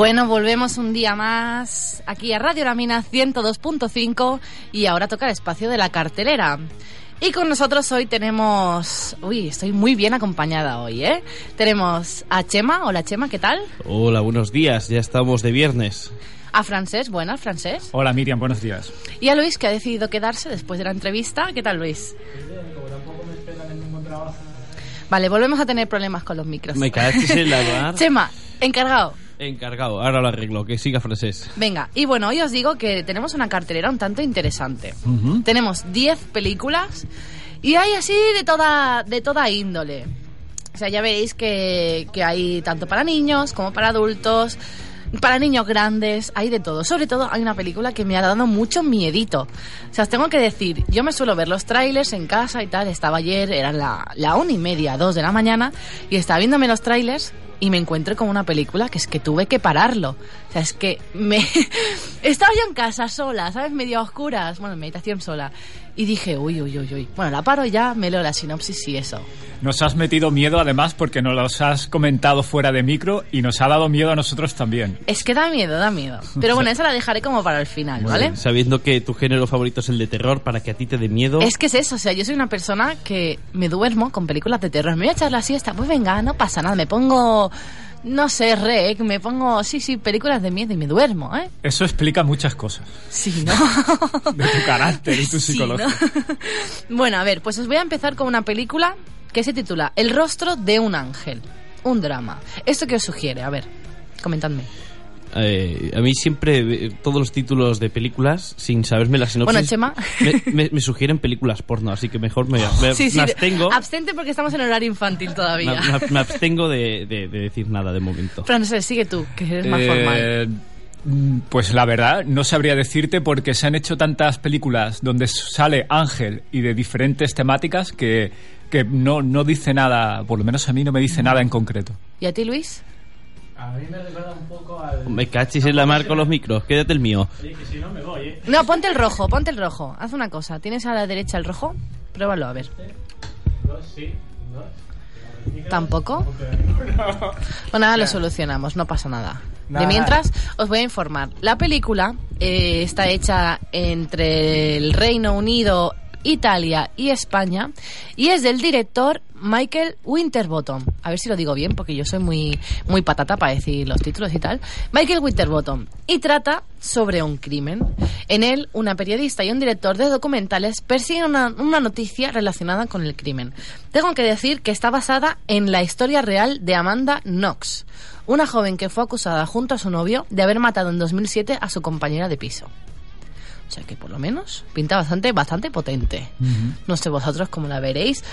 Bueno, volvemos un día más aquí a Radio Lamina 102.5 y ahora toca el espacio de la cartelera. Y con nosotros hoy tenemos... Uy, estoy muy bien acompañada hoy, ¿eh? Tenemos a Chema. Hola Chema, ¿qué tal? Hola, buenos días. Ya estamos de viernes. A Francés, buenas, Francés. Hola Miriam, buenos días. Y a Luis, que ha decidido quedarse después de la entrevista. ¿Qué tal, Luis? Vale, volvemos a tener problemas con los micros. Me caes en la. Chema, encargado. Encargado, ahora lo arreglo, que siga francés. Venga, y bueno, hoy os digo que tenemos una cartelera un tanto interesante. Tenemos 10 películas y hay así de toda, de toda índole. O sea, ya veréis que, que hay tanto para niños como para adultos, para niños grandes, hay de todo. Sobre todo hay una película que me ha dado mucho miedito. O sea, os tengo que decir, yo me suelo ver los trailers en casa y tal. Estaba ayer, eran la, la una y media, dos de la mañana, y estaba viéndome los trailers y me encuentro con una película que es que tuve que pararlo. O sea, es que me... Estaba yo en casa sola, ¿sabes? Medio a oscuras, bueno, en meditación sola. Y dije, uy, uy, uy, uy. Bueno, la paro ya, me leo la sinopsis y eso. Nos has metido miedo además porque nos los has comentado fuera de micro y nos ha dado miedo a nosotros también. Es que da miedo, da miedo. Pero bueno, esa la dejaré como para el final, ¿vale? bien, Sabiendo que tu género favorito es el de terror, para que a ti te dé miedo. Es que es eso, o sea, yo soy una persona que me duermo con películas de terror. Me voy a echar la siesta, pues venga, no pasa nada, me pongo, no sé, rec, me pongo, sí, sí, películas de miedo y me duermo, ¿eh? Eso explica muchas cosas Sí, ¿no? de tu carácter y tu Sí, psicología. ¿no? bueno, a ver, pues os voy a empezar con una película que se titula El rostro de un ángel, un drama. ¿Esto qué os sugiere? A ver, comentadme. Eh, a mí siempre eh, todos los títulos de películas, sin saberme la sinopsis, Bueno, Chema. me, me- me sugieren películas porno, así que mejor me, me- Sí, sí, abstengo, abstente porque estamos en horario infantil todavía. me- me abstengo de, de- de decir nada de momento. Francés, sigue tú, que eres más Eh, formal. Pues la verdad, no sabría decirte porque se han hecho tantas películas donde sale Ángel y de diferentes temáticas que, que no, no dice nada, por lo menos a mí no me dice nada en concreto. ¿Y a ti, Luis? A mí me recuerda un poco al... Me cachis en la mar con los micros, quédate el mío. Oye, que si no me voy, ¿eh? No, ponte el rojo, ponte el rojo. Haz una cosa. ¿Tienes a la derecha el rojo? Pruébalo, a ver. Dos, sí, dos. ¿Tampoco? Bueno, nada, lo solucionamos, no pasa nada. De Nada. mientras, os voy a informar. La película eh, está hecha entre el Reino Unido, Italia y España y es del director Michael Winterbottom. A ver si lo digo bien porque yo soy muy, muy patata para decir los títulos y tal. Michael Winterbottom. Y trata sobre un crimen. En él, una periodista y un director de documentales persiguen una, una noticia relacionada con el crimen. Tengo que decir que está basada en la historia real de Amanda Knox, una joven que fue acusada junto a su novio de haber matado en 2007 a su compañera de piso. O sea que por lo menos pinta bastante, bastante potente. No sé vosotros cómo la veréis.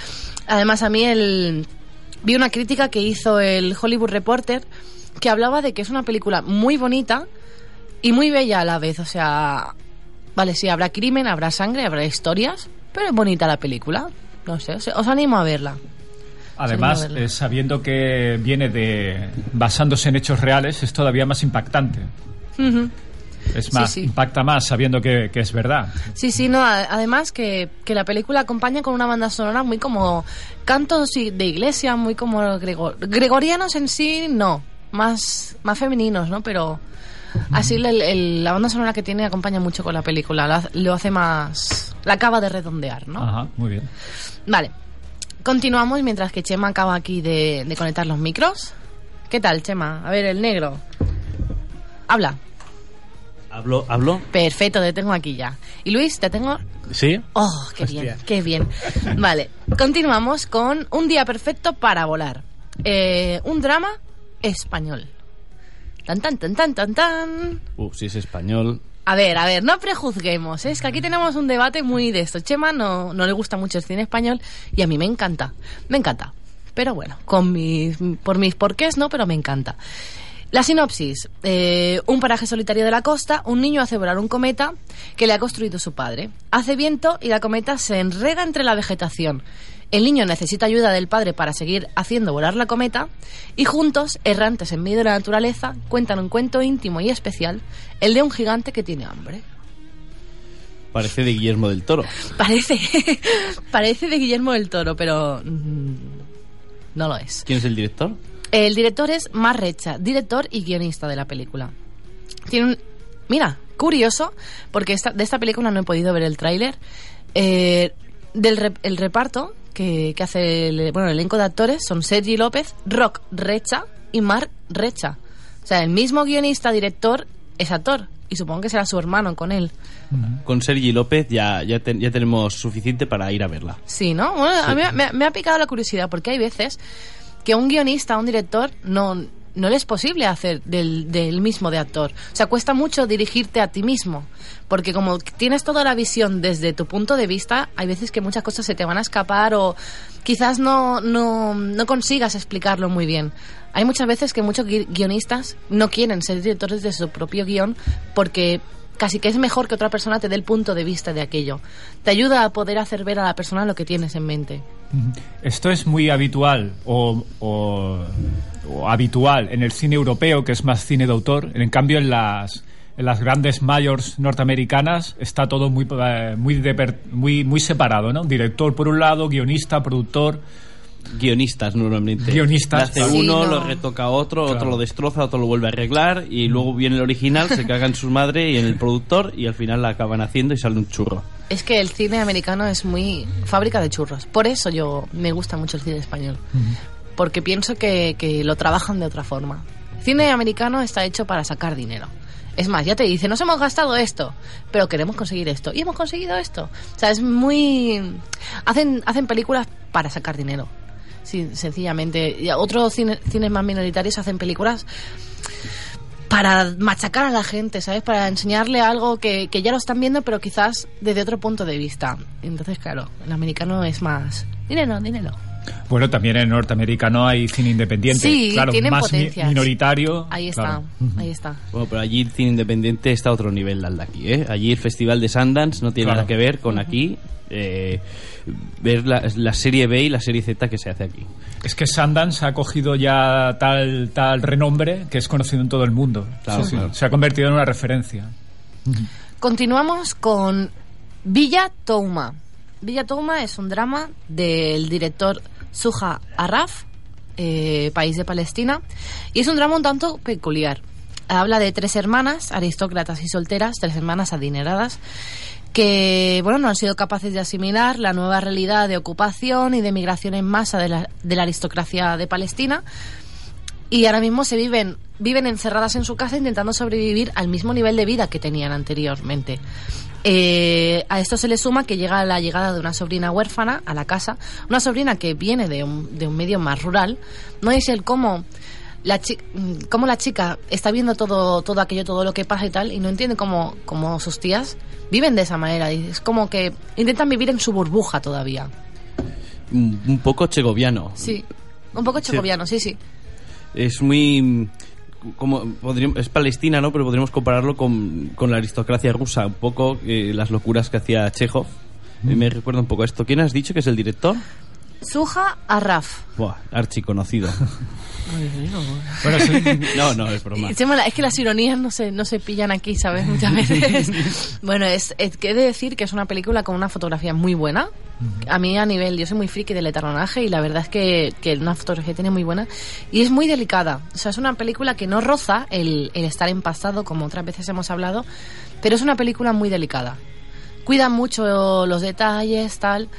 Además, a mí el... vi una crítica que hizo el Hollywood Reporter que hablaba de que es una película muy bonita y muy bella a la vez. O sea, vale, sí, habrá crimen, habrá sangre, habrá historias, pero es bonita la película. No sé, os, animo a verla. Además, eh, sabiendo que viene de basándose en hechos reales, es todavía más impactante. Ujú. Es más, sí. impacta más sabiendo que, que es verdad. Sí, sí, no, además que, que la película acompaña con una banda sonora muy como cantos de iglesia, muy como grego- gregorianos en sí, no, más, más femeninos, ¿no? Pero así el- el- la banda sonora que tiene acompaña mucho con la película, lo hace- lo hace más... la acaba de redondear, ¿no? Ajá, muy bien. Vale, continuamos mientras que Chema acaba aquí de, de conectar los micros. ¿Qué tal, Chema? A ver, el negro. Habla. ¿Hablo? ¿Hablo? Perfecto, te tengo aquí ya. Y Luis, te tengo ¿Sí? Oh, qué Hostia. bien, qué bien. Vale, continuamos con Un día perfecto para volar. Eh, un drama español. Tan, tan, tan, tan, tan, tan. Uh, si es español. A ver, a ver, no prejuzguemos. ¿eh? Es que aquí tenemos un debate muy de esto. Chema no, no le gusta mucho el cine español y a mí me encanta. Me encanta. Pero bueno, con mis, por mis porqués no, pero me encanta. La sinopsis. eh, un paraje solitario de la costa, un niño hace volar un cometa que le ha construido su padre. Hace viento y la cometa se enreda entre la vegetación. El niño necesita ayuda del padre para seguir haciendo volar la cometa y juntos, errantes en medio de la naturaleza, cuentan un cuento íntimo y especial, el de un gigante que tiene hambre. Parece de Guillermo del Toro. Parece, parece de Guillermo del Toro, pero mm, no lo es. ¿Quién es el director? El director es Mar Recha, director y guionista de la película. Tiene un... Mira, curioso, porque esta, de esta película no he podido ver el tráiler. Eh, del rep- el reparto que, que hace el, bueno, el elenco de actores son Sergi López, Rock Recha y Marc Recha. O sea, el mismo guionista, director, es actor. Y supongo que será su hermano con él. Con Sergi López ya, ya, ten- ya tenemos suficiente para ir a verla. Sí, ¿no? Bueno, a mí me, me ha picado la curiosidad porque hay veces que un guionista, un director, no, no le es posible hacer del, del mismo de actor. O sea, cuesta mucho dirigirte a ti mismo. Porque como tienes toda la visión desde tu punto de vista, hay veces que muchas cosas se te van a escapar o quizás no, no, no consigas explicarlo muy bien. Hay muchas veces que muchos gui- guionistas no quieren ser directores de su propio guion porque casi que es mejor que otra persona te dé el punto de vista de aquello. Te ayuda a poder hacer ver a la persona lo que tienes en mente. Esto es muy habitual o, habitual en el cine europeo, que es más cine de autor. En cambio, en las, en las grandes mayors norteamericanas está todo muy, eh, muy, deper- muy, muy separado, ¿no? Director por un lado, guionista, productor. Guionistas normalmente. Guionistas, Lo hace Sí, uno, no. lo retoca otro, Claro. otro lo destroza, otro lo vuelve a arreglar y luego viene el original, se caga en su madre y en el productor y al final la acaban haciendo y sale un churro. Es que el cine americano es muy fábrica de churros. Por eso yo me gusta mucho el cine español. Porque pienso que, que lo trabajan de otra forma. El cine americano está hecho para sacar dinero. Es más, ya te dice, nos hemos gastado esto, pero queremos conseguir esto. Y hemos conseguido esto. O sea, es muy... Hacen, hacen películas para sacar dinero. Sí, sencillamente. Y otros cine- cines más minoritarios hacen películas para machacar a la gente, ¿sabes? Para enseñarle algo que, que ya lo están viendo, pero quizás desde otro punto de vista. Entonces, claro, el americano es más dinero, dinero. Bueno, también en norteamericano hay cine independiente. Sí, claro, tienen más mi- minoritario. Ahí está, claro. ahí está. Bueno, pero allí el cine independiente está a otro nivel al de aquí, ¿eh? Allí el Festival de Sundance no tiene Claro. nada que ver con aquí. Eh, ver la, la serie B y la serie Z que se hace aquí. Es que Sundance ha cogido ya tal, tal renombre que es conocido en todo el mundo. Claro, Sí, sí. claro. Se ha convertido en una referencia. Continuamos con Villa Touma. Villa Touma es un drama del director Suja Arraf, eh, país de Palestina, y es un drama un tanto peculiar. Habla de tres hermanas, aristócratas y solteras, tres hermanas adineradas, que bueno no han sido capaces de asimilar la nueva realidad de ocupación y de migración en masa de la, de la aristocracia de Palestina y ahora mismo se viven viven encerradas en su casa intentando sobrevivir al mismo nivel de vida que tenían anteriormente. Eh, a esto se le suma que llega la llegada de una sobrina huérfana a la casa, una sobrina que viene de un, de un medio más rural. No es el cómo la, chi- mm, cómo la chica está viendo todo, todo aquello, todo lo que pasa y tal, y no entiende cómo, cómo sus tías viven de esa manera. Y es como que intentan vivir en su burbuja todavía. Un, poco chegoviano. Sí, un poco Sí. chocoviano, sí, sí. Es muy... mm, Como podríamos, es Palestina, ¿no? Pero podríamos compararlo con, con la aristocracia rusa, un poco eh, las locuras que hacía Chekhov. Eh, Me recuerda un poco a esto. ¿Quién has dicho que es el director? Suja Arraf. Buah, archiconocido. Bueno. No, no, es broma. Es que las ironías no se, no se pillan aquí, ¿sabes? Muchas veces. bueno, es, es que he de decir que es una película con una fotografía muy buena. A mí a nivel, yo soy muy friki del eternaje y la verdad es que, que una fotografía tiene muy buena. Y es muy delicada. O sea, es una película que no roza el, el estar empastado, como otras veces hemos hablado, pero es una película muy delicada. Cuida mucho los detalles, tal.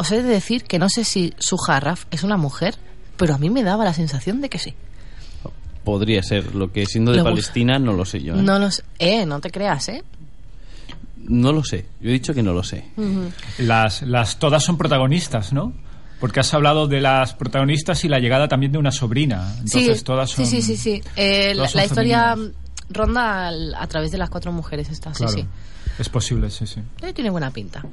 Os he de decir que no sé si su Raf es una mujer, pero a mí me daba la sensación de que sí. Podría ser. Lo que siendo de Lo Palestina no lo sé yo. ¿eh? No los, eh, no te creas, ¿eh? No lo sé. Yo he dicho que no lo sé. Las, las todas son protagonistas, ¿no? Porque has hablado de las protagonistas y la llegada también de una sobrina. Entonces sí, todas son. sí, sí, sí, sí. Eh, la, la historia ronda al- a través de las cuatro mujeres esta, Claro. sí, sí. Es posible, sí, sí. Eh, Tiene buena pinta.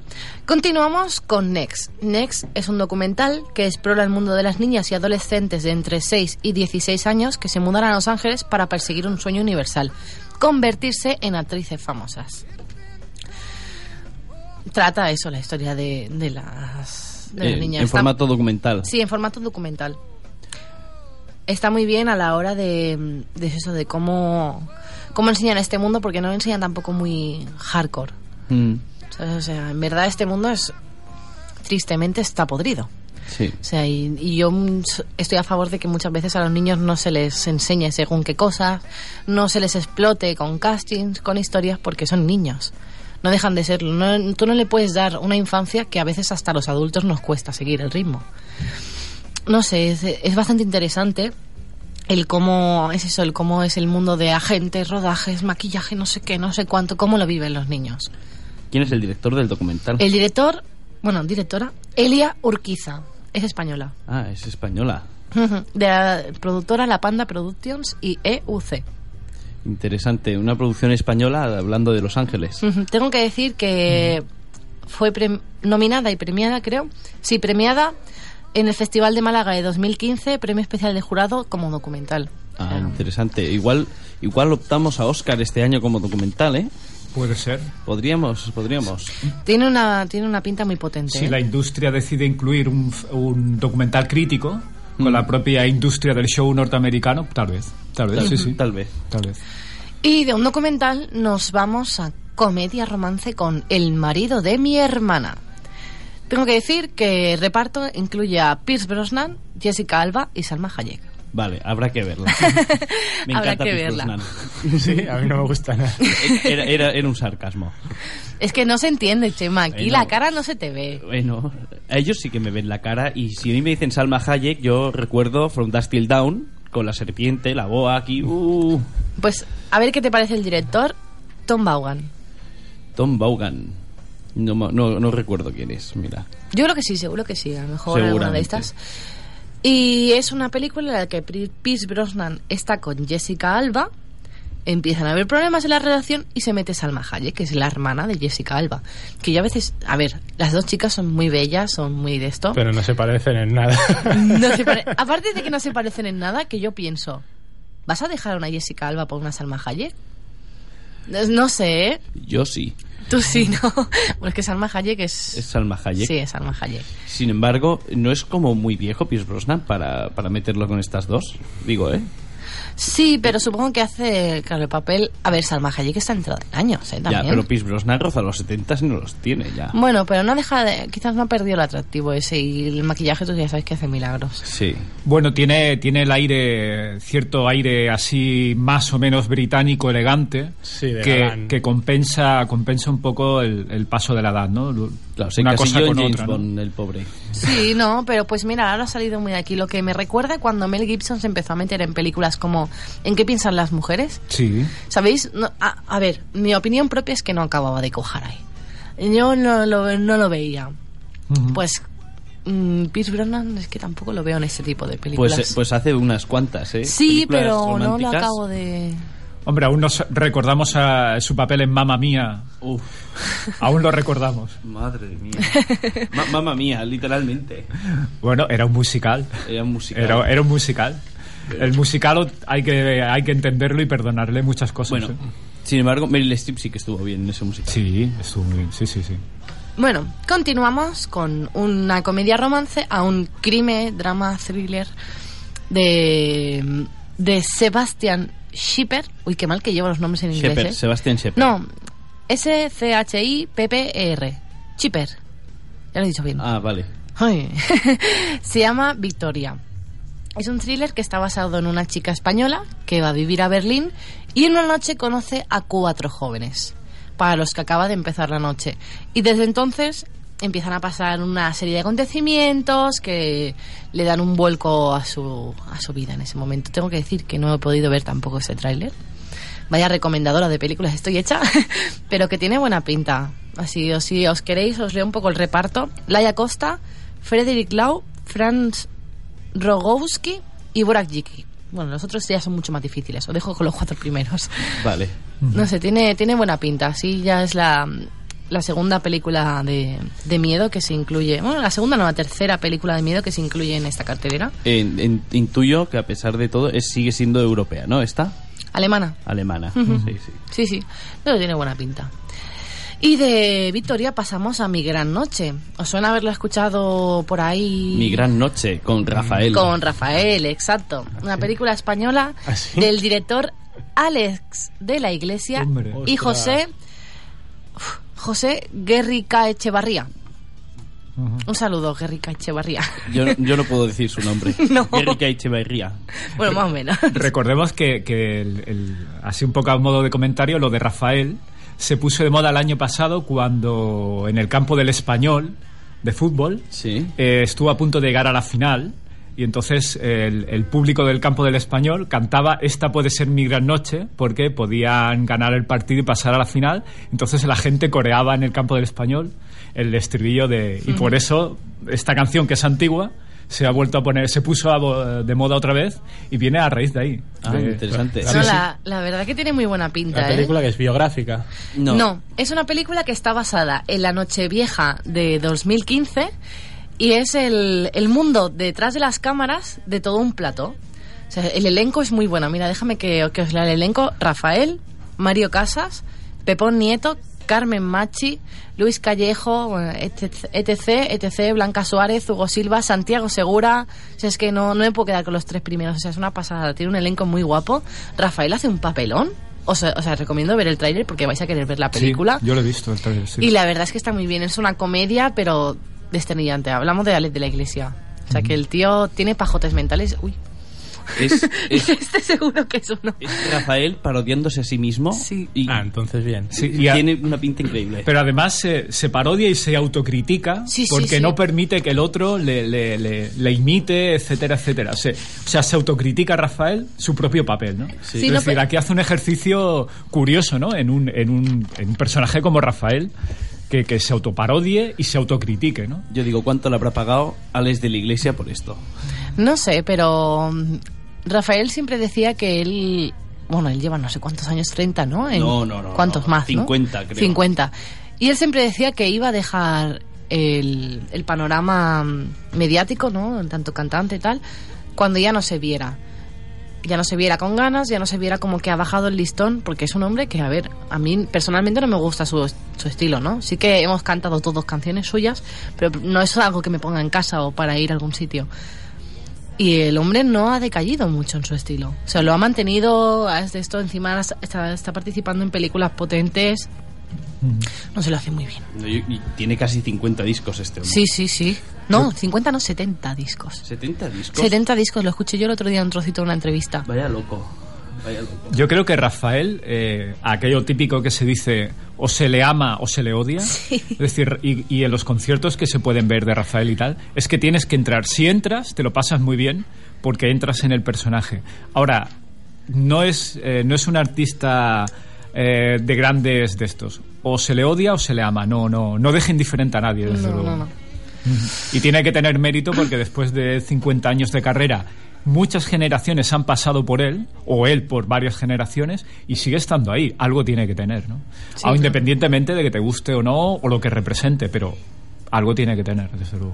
Continuamos con Next. Next es un documental que explora el mundo de las niñas y adolescentes de entre 6 y 16 años que se mudan a Los Ángeles para perseguir un sueño universal, convertirse en actrices famosas. Trata eso, la historia de, de las, de las Eh, niñas. en Está- formato documental. Sí, en formato documental. Está muy bien a la hora de, de eso, de cómo, cómo enseñan este mundo, porque no lo enseñan tampoco muy hardcore. Mm. O sea, en verdad este mundo es, tristemente, está podrido. Sí. O sea, y, y yo estoy a favor de que muchas veces a los niños no se les enseñe según qué cosas, no se les explote con castings, con historias, porque son niños. No dejan de serlo. No- tú no le puedes dar una infancia que a veces hasta a los adultos nos cuesta seguir el ritmo. No sé, es, es bastante interesante el cómo es eso, el cómo es el mundo de agentes, rodajes, maquillaje, no sé qué, no sé cuánto, cómo lo viven los niños. ¿Quién es el director del documental? El director, bueno, directora, Elia Urquiza, es española. Ah, es española. De la productora La Panda Productions y EUC. Interesante. Una producción española hablando de Los Ángeles. Tengo que decir que fue nominada y premiada, creo. Sí, premiada en el Festival de Málaga de 2015, premio especial de jurado como documental. Ah, interesante. Igual, igual optamos a Oscar este año como documental, ¿eh? Puede ser. Podríamos, podríamos. Tiene una, tiene una pinta muy potente. Si ¿eh? la industria decide incluir un, un documental crítico con Mm. la propia industria del show norteamericano, tal vez. Tal vez, Tal, sí, sí. tal vez. Tal vez. Y de un documental nos vamos a comedia romance con El marido de mi hermana. Tengo que decir que el reparto incluye a Pierce Brosnan, Jessica Alba y Salma Hayek. Vale, habrá que verla. Me Habrá encanta que Pierce verla. Brosnan. Sí, a mí no me gusta nada. Era, era, era un sarcasmo. Es que no se entiende, Chema. Aquí Bueno. la cara no se te ve. Bueno, a ellos sí que me ven la cara y si a mí me dicen Salma Hayek, yo recuerdo From Dust Till Down con la serpiente, la boa aquí. Uh, Pues a ver qué te parece el director, Tom Vaughan. Tom Vaughan. No, ma- no, no recuerdo quién es, mira. Yo creo que sí, seguro que sí. A lo mejor alguna de estas. Y es una película en la que Pierce Brosnan está con Jessica Alba. Empiezan a haber problemas en la relación y se mete Salma Hayek, que es la hermana de Jessica Alba. Que yo a veces, a ver, las dos chicas son muy bellas, son muy de esto. Pero no se parecen en nada. No se pare- Aparte de que no se parecen en nada, que yo pienso, ¿vas a dejar a una Jessica Alba por una Salma Hayek? No, no sé, ¿eh? Yo sí. Tú sí, ¿no? Bueno, es que Salma Hayek es... Es Salma Hayek. Sí, es Salma Hayek. Sin embargo, no es como muy viejo Pierce Brosnan para, para meterlo con estas dos. Digo, ¿eh? Sí, pero supongo que hace, claro, el papel... A ver, Salma Hayek está entrada en años, ¿eh? Ya, También. pero Pierce Brosnan roza los 70 y no los tiene ya. Bueno, pero no deja de... Quizás no ha perdido el atractivo ese y el maquillaje tú ya sabes que hace milagros. Sí. Bueno, tiene, tiene el aire, cierto aire así más o menos británico, elegante, Sí, que, que compensa, compensa un poco el, el paso de la edad, ¿no? Claro, Una cosa con James otra, ¿no? Bond, el pobre. Sí, no, pero pues mira, ahora ha salido muy de aquí. Lo que me recuerda cuando Mel Gibson se empezó a meter en películas como ¿En qué piensan las mujeres? Sí. ¿Sabéis? No, a, a ver, mi opinión propia es que no acababa de cojar ahí. Yo no lo, no lo veía. Pues mm, Pierce Brosnan es que tampoco lo veo en ese tipo de películas. Pues, pues hace unas cuantas, ¿eh? sí, Películas pero no lo acabo de... Hombre, aún nos recordamos a su papel en Mamma Mía. Uf, Aún lo recordamos. madre mía. Ma- mamma mía, literalmente. Bueno, era un musical. Era musical. Era, era un musical. El musical hay que, hay que entenderlo y perdonarle muchas cosas. Bueno, ¿eh? sin embargo, Meryl Streep sí que estuvo bien en ese musical. Sí, estuvo muy bien. Sí, sí, sí. Bueno, continuamos con una comedia romance a un crimen, drama, thriller de, de Sebastian Schipper. Uy, qué mal que llevo los nombres en inglés. Shepard, ¿eh? Sebastián Shepard. No, S-C-H-I-P-P-E-R. Schipper. Ya lo he dicho bien. Ah, vale. Se llama Victoria. Es un thriller que está basado en una chica española que va a vivir a Berlín y en una noche conoce a cuatro jóvenes, para los que acaba de empezar la noche. Y desde entonces empiezan a pasar una serie de acontecimientos que le dan un vuelco a su, a su vida en ese momento. Tengo que decir que no he podido ver tampoco ese tráiler. Vaya recomendadora de películas estoy hecha, pero que tiene buena pinta. Así, o si os queréis, os leo un poco el reparto. Laia Costa, Frederick Lau, Franz Rogowski y Borak Jiki. Bueno, los otros ya son mucho más difíciles. Os dejo con los cuatro primeros. Vale. No sé, tiene, tiene buena pinta. Sí, ya es la, la segunda película de, de miedo que se incluye. Bueno, la segunda no, la tercera película de miedo que se incluye en esta cartelera. En- en- intuyo que a pesar de todo es, sigue siendo europea, ¿no? ¿Esta? Alemana. Alemana. Sí, sí. Sí, sí, pero tiene buena pinta. Y de Victoria pasamos a Mi Gran Noche. ¿Os suena haberlo escuchado por ahí? Mi gran noche con Rafael. Con Rafael, exacto. Una película española ¿Ah, sí? del director Alex de la Iglesia Hombre. y Ostras. José uf, José Guerrica Echevarría. Un saludo, Guerrica Echevarría. Yo, yo no puedo decir su nombre. No. Erika Echeverría. bueno, más o menos. Recordemos que, que el- el- así un poco a modo de comentario, lo de Rafael se puso de moda el año pasado cuando en el campo del español de fútbol Sí. eh, estuvo a punto de llegar a la final y entonces el, el público del campo del español cantaba esta puede ser mi gran noche porque podían ganar el partido y pasar a la final entonces la gente coreaba en el campo del español el estribillo de y por eso esta canción que es antigua se ha vuelto a poner se puso a de moda otra vez y viene a raíz de ahí Ah, De- interesante. No, la, la verdad que tiene muy buena pinta, La ¿eh? película que es biográfica. No. es una película que está basada en la Nochevieja de 2015 y es el, el mundo detrás de las cámaras de todo un plato. O sea, el elenco es muy bueno. Mira, déjame que, que os lea el elenco. Rafael, Mario Casas, Pepón Nieto, Carmen Machi, Luis Callejo, etc, etc, Blanca Suárez, Hugo Silva, Santiago Segura. O sea, es que no, no me puedo quedar con los tres primeros. O sea, es una pasada. Tiene un elenco muy guapo. Rafael hace un papelón. O sea, o sea recomiendo ver el tráiler porque vais a querer ver la Sí, película. yo lo he visto el sí. Y la verdad es que está muy bien. Es una comedia, pero desternillante. Hablamos de Alex de la Iglesia. O sea, que el tío tiene pajotes mentales. Uy, Es, es, este seguro que es uno. es Rafael parodiándose a sí mismo. Sí. Y Ah, entonces bien. Sí, y a- tiene una pinta increíble. Pero además se, se parodia y se autocritica Sí, porque sí. no permite que el otro le, le- le- le imite, etcétera, etcétera. O sea, o sea, se autocritica Rafael su propio papel, ¿no? Sí, es no, decir, aquí hace un ejercicio curioso, ¿no? En un, en un, en un personaje como Rafael que, que se autoparodie y se autocritique, ¿no? Yo digo, ¿cuánto le habrá pagado Alex de la Iglesia por esto? No sé, pero mm, Rafael siempre decía que él... Bueno, él lleva no sé cuántos años, 30, ¿no? En- No, no, no, ¿Cuántos no, más? no? 50 creo. 50. Y él siempre decía que iba a dejar el, el panorama mm, mediático, ¿no? Tanto cantante y tal, cuando ya no se viera. Ya no se viera con ganas, ya no se viera como que ha bajado el listón, porque es un hombre que, a ver, a mí personalmente no me gusta su, su estilo, ¿no? Sí que hemos cantado todos canciones suyas, pero no es algo que me ponga en casa o para ir a algún sitio. Y el hombre no ha decaído mucho en su estilo. O sea, lo ha mantenido, es de esto, encima está, está participando en películas potentes. No se lo hace muy bien. Y, y tiene casi 50 discos este hombre. Sí, sí, sí. No, 50 no, 70 discos. 70 discos. 70 discos, lo escuché yo el otro día en un trocito de una entrevista. Vaya loco. Vaya loco. Yo creo que Rafael, eh, aquello típico que se dice o se le ama o se le odia, es decir, y, y en los conciertos que se pueden ver de Rafael y tal, es que tienes que entrar. Si entras, te lo pasas muy bien porque entras en el personaje. Ahora, no es, eh, no es un artista eh, de grandes de estos. O se le odia o se le ama. No, no, no deja indiferente a nadie, desde No, luego. no, no. Y tiene que tener mérito porque después de 50 años de carrera, muchas generaciones han pasado por él, o él por varias generaciones, y sigue estando ahí. Algo tiene que tener, ¿no? Sí, claro. independientemente de que te guste o no, o lo que represente, pero algo tiene que tener, desde luego.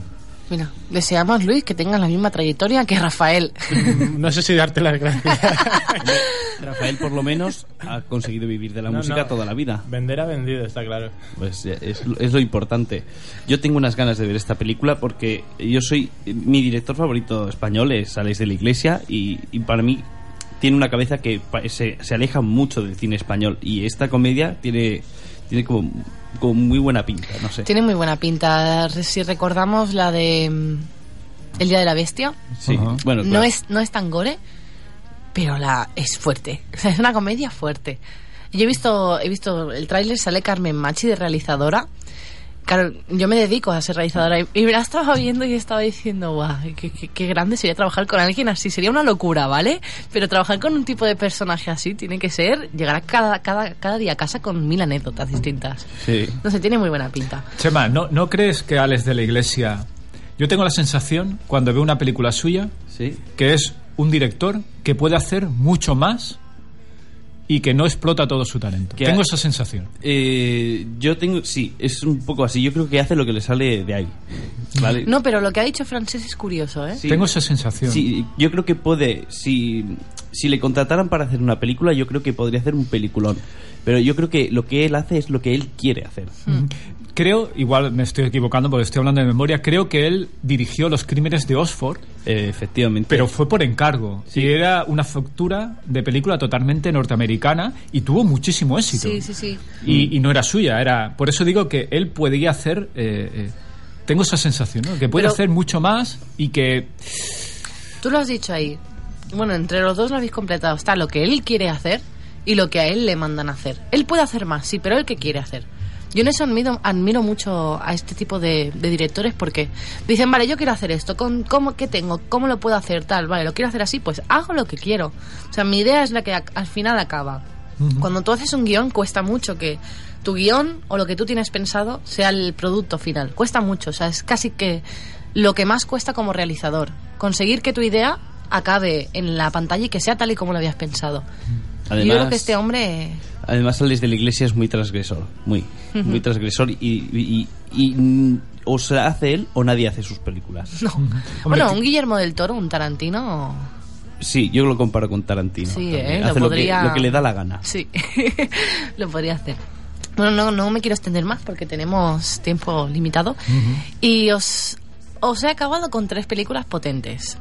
Mira, deseamos, Luis, que tengas la misma trayectoria que Rafael. No sé si darte las gracias. Rafael, por lo menos, ha conseguido vivir de la No, música no. toda la vida. Vender ha vendido, está claro. Pues ya, es, lo- es lo importante. Yo tengo unas ganas de ver esta película porque yo soy. Mi director favorito español es Alex de la Iglesia y, y para mí tiene una cabeza que pa- se, se aleja mucho del cine español. Y esta comedia tiene, tiene como, como muy buena pinta, no sé. Tiene muy buena pinta. Si recordamos la de mm, El Día de la Bestia, Sí, bueno, no, es, no es tan gore, pero la es fuerte. O sea, es una comedia fuerte. Yo he visto, he visto el tráiler, sale Carmen Machi de realizadora. Claro, yo me dedico a ser realizadora y, y me la estaba viendo y estaba diciendo, guau, qué, qué- qué grande sería trabajar con alguien así. Sería una locura, ¿vale? Pero trabajar con un tipo de personaje así tiene que ser llegar a cada, cada, cada día a casa con mil anécdotas distintas. Sí. No sé, tiene muy buena pinta. Chema, ¿no, ¿no crees que Alex de la Iglesia... Yo tengo la sensación, cuando veo una película suya, Sí. que es un director que puede hacer mucho más y que no explota todo su talento. Que Tengo ha- esa sensación. Eh, yo tengo. Sí, es un poco así. Yo creo que hace lo que le sale de ahí. ¿Vale? No, pero lo que ha dicho Francés es curioso, ¿eh? Sí. Tengo esa sensación. Sí, yo creo que puede. Si, si le contrataran para hacer una película, yo creo que podría hacer un peliculón. Pero yo creo que lo que él hace es lo que él quiere hacer. Creo, igual me estoy equivocando porque estoy hablando de memoria, creo que él dirigió Los Crímenes de Oxford, Eh, efectivamente. pero fue por encargo. Sí. Y era una factura de película totalmente norteamericana y tuvo muchísimo éxito. Sí, sí, sí. Y, y no era suya, era. Por eso digo que él podía hacer. eh, eh, tengo esa sensación, ¿no? Que puede Pero- hacer mucho más y que... Tú lo has dicho ahí. Bueno, entre los dos lo habéis completado. Está lo que él quiere hacer y lo que a él le mandan hacer. Él puede hacer más, sí, pero él qué quiere hacer. Yo en eso admiro, admiro mucho a este tipo de, de directores porque dicen, vale, yo quiero hacer esto, ¿con, cómo, ¿qué tengo? ¿Cómo lo puedo hacer? Tal, vale, lo quiero hacer así, pues hago lo que quiero. O sea, mi idea es la que a- al final acaba. Cuando tú haces un guion cuesta mucho que tu guion o lo que tú tienes pensado sea el producto final. Cuesta mucho, o sea, es casi que lo que más cuesta como realizador. Conseguir que tu idea acabe en la pantalla y que sea tal y como lo habías pensado. Y yo creo Además, que este hombre... además el desde la iglesia es muy transgresor, muy, muy transgresor y, y- y- y, o se la hace él o nadie hace sus películas. No. bueno, un Guillermo del Toro, un Tarantino... Sí, yo lo comparo con Tarantino. Sí. ¿eh? Lo Hace lo, podría- que, lo que le da la gana. Sí, lo podría hacer. Bueno, no, no me quiero extender más porque tenemos tiempo limitado. Y os, os he acabado con tres películas potentes.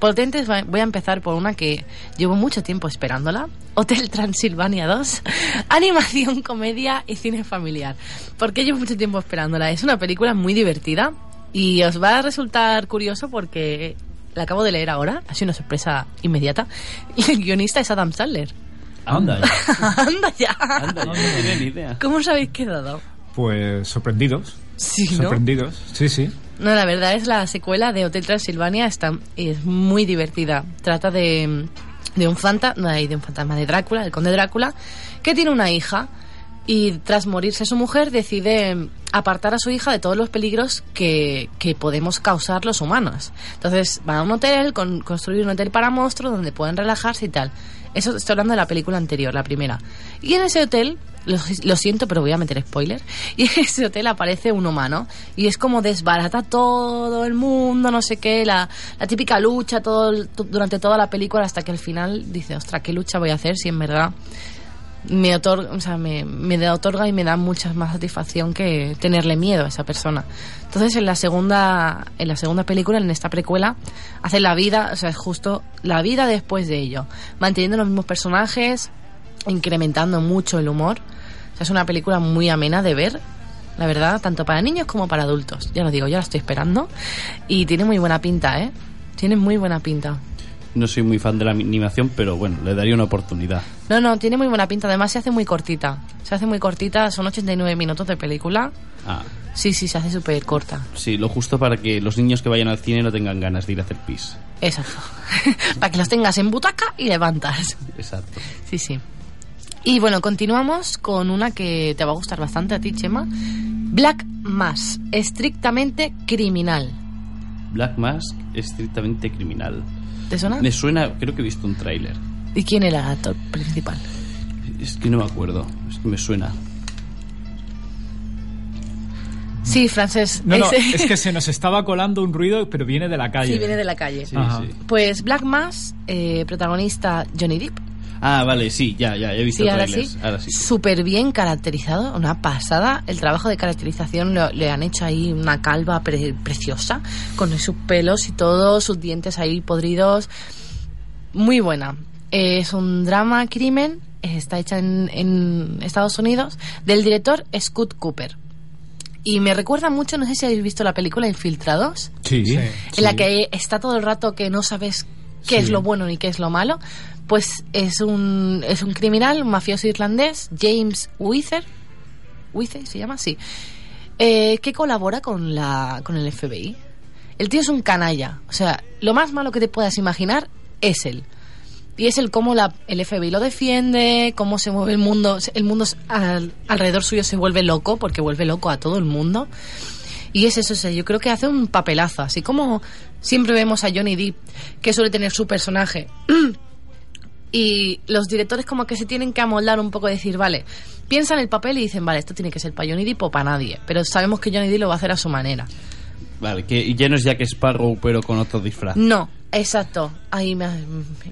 Potentes, voy a empezar por una que llevo mucho tiempo esperándola. Hotel Transilvania 2. Animación, comedia y cine familiar. ¿Por qué llevo mucho tiempo esperándola? Es una película muy divertida y os va a resultar curioso porque la acabo de leer ahora. Ha sido una sorpresa inmediata. Y el guionista es Adam Sandler. Anda, ya. Anda ya. Anda. No tenía ni idea. ¿Cómo os habéis quedado? Pues sorprendidos. Sí, ¿no? Sorprendidos, sí, sí. No, la verdad es la secuela de Hotel Transilvania está, es muy divertida. Trata de, de un fantasma, de un fantasma de Drácula, el conde Drácula, que tiene una hija y tras morirse su mujer decide apartar a su hija de todos los peligros que, que podemos causar los humanos. Entonces van a un hotel, con, construir un hotel para monstruos donde pueden relajarse y tal. Eso estoy hablando de la película anterior, la primera. Y en ese hotel, lo, lo siento, pero voy a meter spoiler, y en ese hotel aparece un humano y es como desbarata todo el mundo, no sé qué, la, la típica lucha todo durante toda la película hasta que al final dice, ostras, ¿qué lucha voy a hacer si en verdad me otorga, o sea, me, me otorga y me da mucha más satisfacción que tenerle miedo a esa persona. Entonces en la segunda, en la segunda película, en esta precuela, hace la vida, o sea, es justo la vida después de ello, manteniendo los mismos personajes, incrementando mucho el humor. O sea, es una película muy amena de ver, la verdad, tanto para niños como para adultos. Ya lo digo, yo la estoy esperando y tiene muy buena pinta, ¿eh? Tiene muy buena pinta. No soy muy fan de la animación, pero bueno, le daría una oportunidad. No, no, tiene muy buena pinta. Además, se hace muy cortita. Se hace muy cortita, son 89 minutos de película. Ah, Sí, sí, se hace súper corta. sí, lo justo para que los niños que vayan al cine no tengan ganas de ir a hacer pis. Exacto. Para que los tengas en butaca y levantas. Exacto. Sí, sí. Y bueno, continuamos con una que te va a gustar bastante a ti, Chema. Black Mass, estrictamente criminal. Black Mask, estrictamente criminal. ¿Te suena? Me suena, creo que he visto un tráiler. ¿Y quién era el actor principal? Es que no me acuerdo, es que me suena. Sí, francés. No, no, es que se nos estaba colando un ruido, pero viene de la calle. Sí, viene de la calle. Sí. Pues Black Mass, eh, protagonista Johnny Depp. Ah, vale, sí, ya, ya, he visto Sí, ahora trailers. sí. Ahora sí. Súper bien caracterizado, una pasada. El trabajo de caracterización lo- le han hecho ahí una calva pre- preciosa, con sus pelos y todo, sus dientes ahí podridos. Muy buena. Es un drama crimen, está hecha en, en Estados Unidos, del director Scott Cooper. Y me recuerda mucho, no sé si habéis visto la película Infiltrados, Sí. Sí. en la que está todo el rato que no sabes qué Sí. es lo bueno ni qué es lo malo. Pues es un, es un criminal, un mafioso irlandés, James Wither, Wither se llama así, eh, que colabora con, la, con el FBI. El tío es un canalla, o sea, lo más malo que te puedas imaginar es él. Y es el cómo la, el FBI lo defiende, cómo se mueve el mundo, el mundo al- alrededor suyo se vuelve loco, porque vuelve loco a todo el mundo. Y es eso, o sea, yo creo que hace un papelazo, así como siempre vemos a Johnny Depp, que suele tener su personaje. y los directores como que se tienen que amoldar un poco y decir, vale, piensan el papel y dicen, vale, esto tiene que ser para Johnny Depp o para nadie. Pero sabemos que Johnny Depp lo va a hacer a su manera. Vale, que ya no es Jack Sparrow, pero con otro disfraz. No, exacto. Ahí me ha,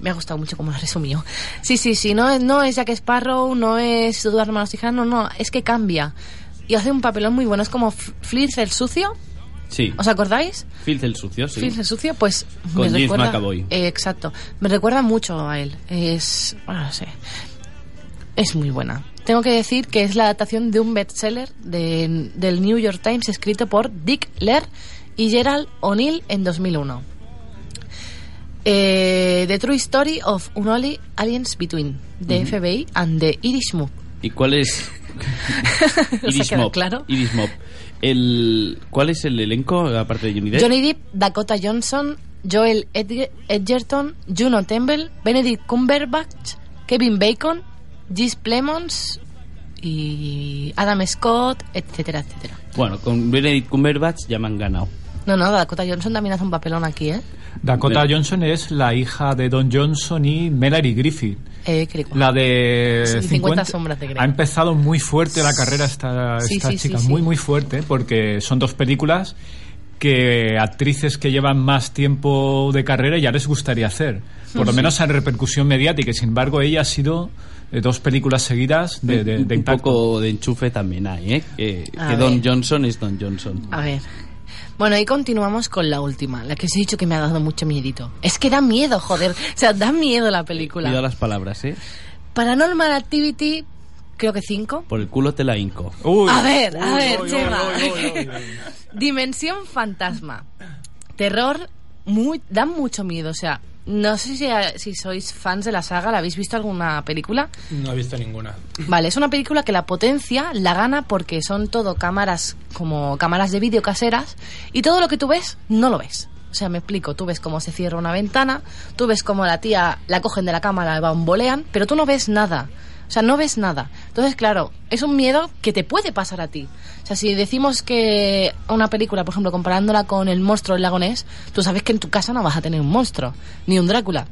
me ha gustado mucho como lo has resumido. Sí, sí, sí, no es, no es Jack Sparrow, no es Eduardo Tijeras, no, no, es que cambia. Y hace un papelón muy bueno, es como Flitz el sucio, Sí. ¿os acordáis? Filth el sucio, sí. Flitz el sucio, pues Con me James recuerda, McAvoy. Eh, exacto, me recuerda mucho a él. Es, bueno, no sé, es muy buena. tengo que decir que es la adaptación de un bestseller de- del New York Times escrito por Dick Lear y Gerald O'Neill en 2001. Eh, the True Story of Unholy Aliens Between, the FBI and the Irish Mob. ¿Y cuál es? ¿Se ha quedado Mob. claro? Irish Mob. El, ¿Cuál es el elenco, aparte de Johnny Depp? Johnny Depp, Dakota Johnson, Joel Edg- Edgerton, Juno Temple, Benedict Cumberbatch, Kevin Bacon, Gis Plemons y Adam Scott, etcétera, etcétera. Bueno, con Benedict Cumberbatch ya me han ganado. No, no, Dakota Johnson también hace un papelón aquí, ¿eh? Dakota Mira. Johnson es la hija de Don Johnson y Melanie Griffith. eh qué rico. La de Sí, 50 sombras de Grey. Ha empezado muy fuerte la carrera esta, Sí, esta sí, sí, chica, sí. muy muy fuerte, porque son dos películas que actrices que llevan más tiempo de carrera ya les gustaría hacer. Por lo menos en repercusión mediática. Sin embargo, ella ha sido eh, dos películas seguidas de, de, de un impacto. poco de enchufe también hay, ¿eh? Que, que Don. Johnson es Don Johnson. A ver. Bueno, y continuamos con la última, la que os he dicho que me ha dado mucho miedito. Es que da miedo, joder. O sea, da miedo la película. Cuidado las palabras, ¿eh? Paranormal Activity, creo que 5. Por el culo te la hinco. Uy. A ver, a Uy, ver, uy, Chema. Dimensión fantasma. Terror, muy, da mucho miedo. O sea, no sé si, si sois fans de la saga, ¿la habéis visto alguna película? No he visto ninguna. Vale, es una película que la potencia la gana porque son todo cámaras como cámaras de vídeo caseras y todo lo que tú ves no lo ves. O sea, me explico, tú ves cómo se cierra una ventana, tú ves cómo la tía la cogen de la cámara, la bambolean, pero tú no ves nada. O sea, no ves nada. Entonces, claro, es un miedo que te puede pasar a ti. O sea, si decimos que una película, por ejemplo, comparándola con El monstruo del lago Ness, tú sabes que en tu casa no vas a tener un monstruo, ni un Drácula.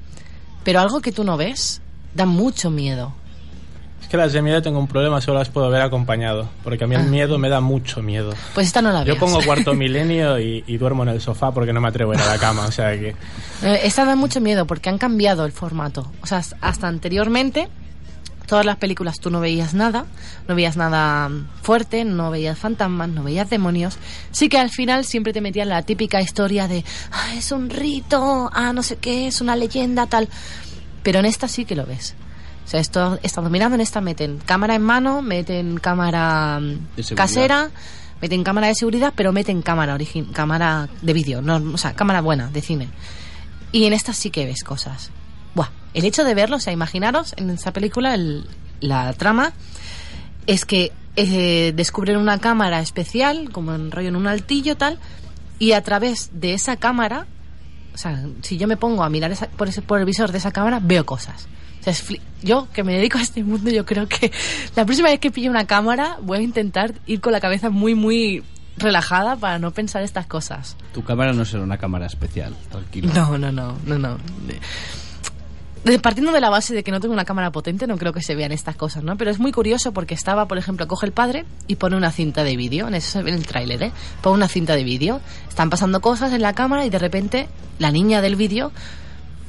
Pero algo que tú no ves da mucho miedo. Es que las de miedo tengo un problema, solo las puedo ver acompañado. Porque a mí el Ah. miedo me da mucho miedo. Pues esta no la Yo veas. pongo cuarto milenio y, y duermo en el sofá porque no me atrevo a ir a la cama. O sea que. Eh, Esta da mucho miedo porque han cambiado el formato. O sea, hasta anteriormente, todas las películas tú no veías nada, no veías nada mm, fuerte, no veías fantasmas, no veías demonios. Sí que al final siempre te metían la típica historia de, ah, es un rito, ah, no sé qué, es una leyenda, tal. Pero en esta sí que lo ves. O sea, esto, estando mirando en esta meten cámara en mano, meten cámara mm, casera, meten cámara de seguridad, pero meten cámara origin cámara de vídeo, no, o sea, cámara buena, de cine. Y en esta sí que ves cosas. El hecho de verlo, o sea, imaginaros en esta película el- la trama es que eh, descubren una cámara especial, como en rollo en un altillo tal, y a través de esa cámara, o sea, si yo me pongo a mirar esa- por, ese, por el visor de esa cámara, veo cosas. O sea, es yo que me dedico a este mundo, yo creo que la próxima vez que pille una cámara voy a intentar ir con la cabeza muy, muy relajada para no pensar estas cosas. Tu cámara no será una cámara especial, tranquilo. No, no, no, no, no. Partiendo de la base de que no tengo una cámara potente, no creo que se vean estas cosas, ¿no? Pero es muy curioso porque estaba, por ejemplo, coge el padre y pone una cinta de vídeo, en eso se ve en el tráiler, ¿eh? Pone una cinta de vídeo, están pasando cosas en la cámara y de repente la niña del vídeo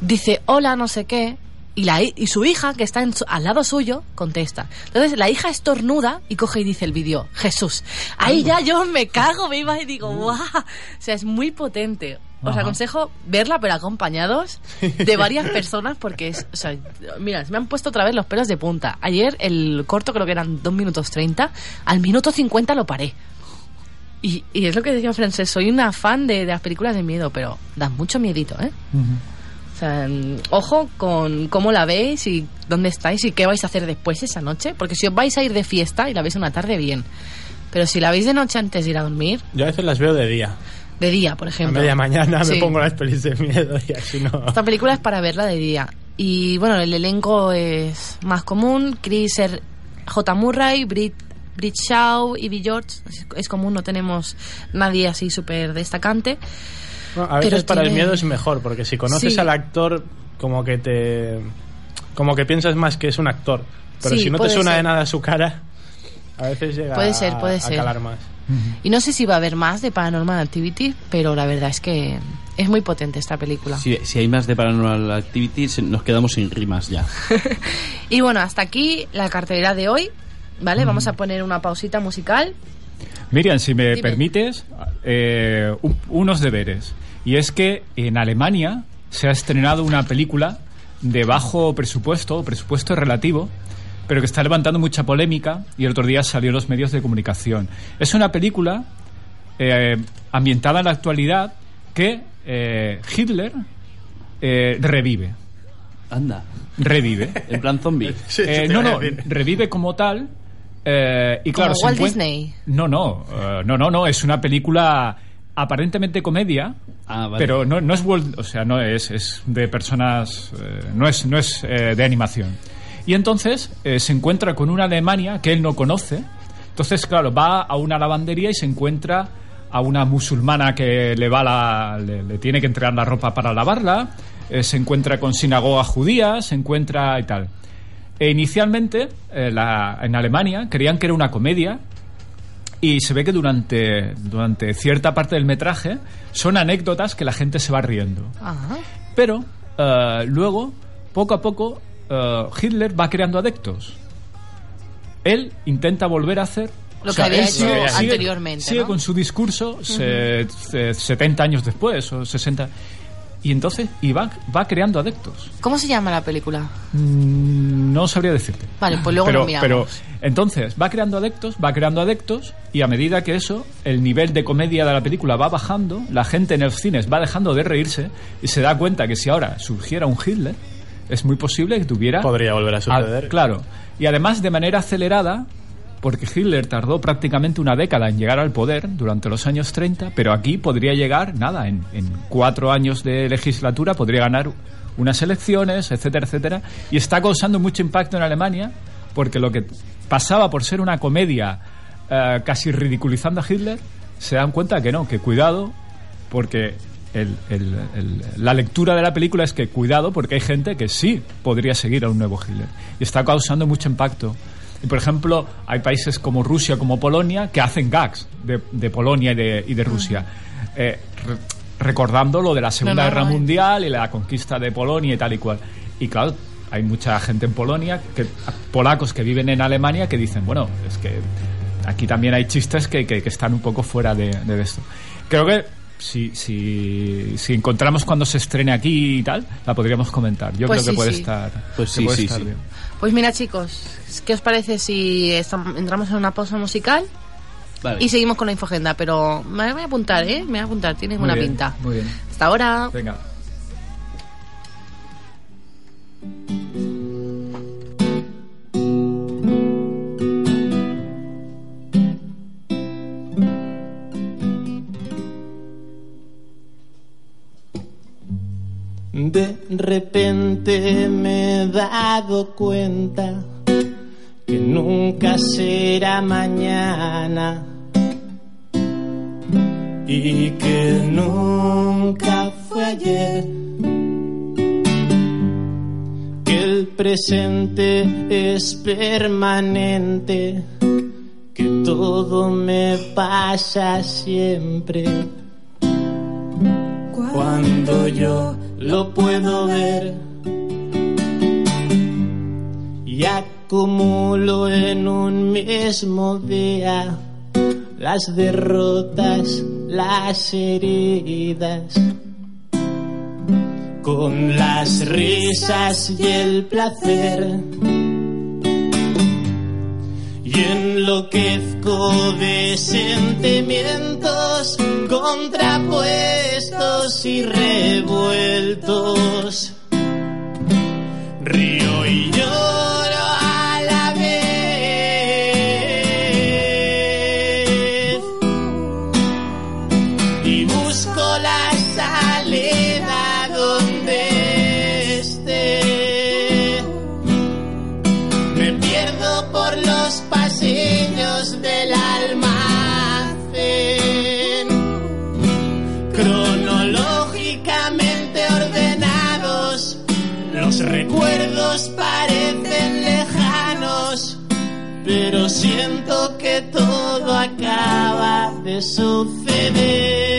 dice hola, no sé qué, y, la, hi- y su hija, que está en su- al lado suyo, contesta. Entonces la hija estornuda y coge y dice el vídeo, Jesús. Ahí ya yo me cago, me iba y digo, guau. O sea, es muy potente. Os Ajá. aconsejo verla, pero acompañados de varias personas, porque es. O sea, mira, se me han puesto otra vez los pelos de punta. Ayer el corto creo que eran 2 minutos 30, al minuto 50 lo paré. Y, y es lo que decía Francés, soy una fan de, de las películas de miedo, pero da mucho miedito, ¿eh? O sea, ojo con cómo la veis y dónde estáis y qué vais a hacer después esa noche. Porque si os vais a ir de fiesta y la veis una tarde, bien. Pero si la veis de noche antes de ir a dormir, Yo a veces las veo de día. De día, por A ejemplo. media mañana Sí. me pongo las pelis de miedo y así no. Esta película es para verla de día. Y bueno, el elenco es más común. Chris R- J. Murray, Brit, Brit Shaw, Ivy George. Es, es común, no tenemos nadie así súper destacante. No, a veces Pero para el miedo es mejor, porque si conoces Sí. al actor, como que te. como que piensas más que es un actor. Pero Sí, si no te suena ser. de nada su cara, a veces llega Puede ser, a- puede a ser. calar más. Y no sé si va a haber más de Paranormal Activity, pero la verdad es que es muy potente esta película. Si, si hay más de Paranormal Activity, nos quedamos sin rimas ya. Y bueno, hasta aquí la cartelera de hoy. ¿Vale? Vamos a poner una pausita musical. Miriam, si me Dime. permites, eh, un- unos deberes. Y es que en Alemania se ha estrenado una película de bajo presupuesto, presupuesto relativo, pero que está levantando mucha polémica y el otro día salió en los medios de comunicación. Es una película eh, ambientada en la actualidad que eh, Hitler eh, revive. Anda. Revive. En plan zombie. Sí, Eh, no, no, revive como tal. eh, y claro, Como Walt Disney. No, no, eh, no, no, no, es una película aparentemente comedia, Ah, vale. pero no, no es Walt- o sea, no es, es de personas, eh, no es, no es eh, de animación. Y entonces eh, se encuentra con una Alemania que él no conoce. Entonces, claro, va a una lavandería y se encuentra a una musulmana que le va la, le, le tiene que entregar la ropa para lavarla. eh, se encuentra con sinagogas judías, se encuentra y tal. E inicialmente, eh, la- en Alemania, creían que era una comedia y se ve que durante, durante cierta parte del metraje son anécdotas que la gente se va riendo. Ajá. Pero eh, luego, poco a poco, eh, Hitler va creando adeptos. Él intenta volver a hacer Lo que había hecho anteriormente, Sigue ¿no? con su discurso se- se- 70 años después o 60. Y entonces y va, va creando adeptos. ¿Cómo se llama la película? Mm, No sabría decirte. Vale, pues luego pero, lo miramos. pero entonces va creando adeptos, va creando adeptos y a medida que eso, el nivel de comedia de la película va bajando, la gente en el cines va dejando de reírse y se da cuenta que si ahora surgiera un Hitler, es muy posible que tuviera... Podría volver a suceder. Ah, claro. Y además de manera acelerada, porque Hitler tardó prácticamente una década en llegar al poder durante los años 30, pero aquí podría llegar, nada, en, en cuatro años de legislatura podría ganar unas elecciones, etcétera, etcétera, y está causando mucho impacto en Alemania, porque lo que pasaba por ser una comedia eh, casi ridiculizando a Hitler, se dan cuenta que no, que cuidado, porque el- el- el- la lectura de la película es que cuidado, porque hay gente que sí podría seguir a un nuevo Hitler, y está causando mucho impacto. Y por ejemplo, hay países como Rusia, como Polonia, que hacen gags de, de Polonia y de, y de Rusia. Eh, re- recordando lo de la Segunda no, Guerra eh. Mundial y la conquista de Polonia y tal y cual. Y claro, hay mucha gente en Polonia, que, polacos que viven en Alemania, que dicen, bueno, es que aquí también hay chistes que, que- que están un poco fuera de, de esto. Creo que si, si, si encontramos cuando se estrene aquí y tal, la podríamos comentar. Yo Pues creo que puede sí. estar. Pues sí, puede sí, estar sí. bien. Pues mira, chicos, ¿qué os parece si entramos en una pausa musical Vale. y seguimos con la infogenda? Pero me voy a apuntar, ¿eh? Me voy a apuntar, buena bien, pinta. Muy bien. Hasta ahora. Venga. De repente me he dado cuenta que nunca será mañana y que nunca fue ayer. Que el presente es permanente, que todo me pasa siempre cuando yo lo puedo ver. Y acumulo en un mismo día las derrotas, las heridas, con las risas y el placer. Y enloquezco de sentimientos contrapuestos y revueltos. Siento que todo acaba de suceder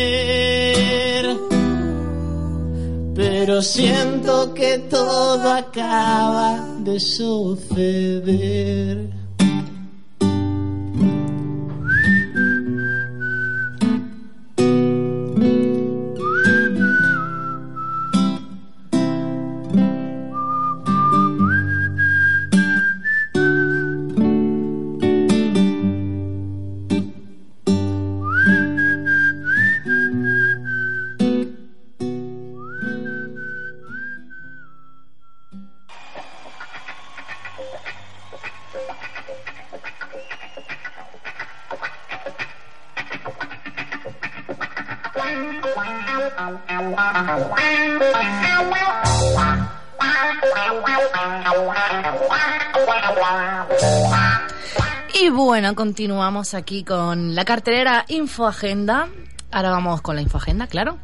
pero siento que todo acaba de suceder. Y bueno, continuamos aquí con la cartelera Infoagenda. Ahora vamos con la Infoagenda, claro.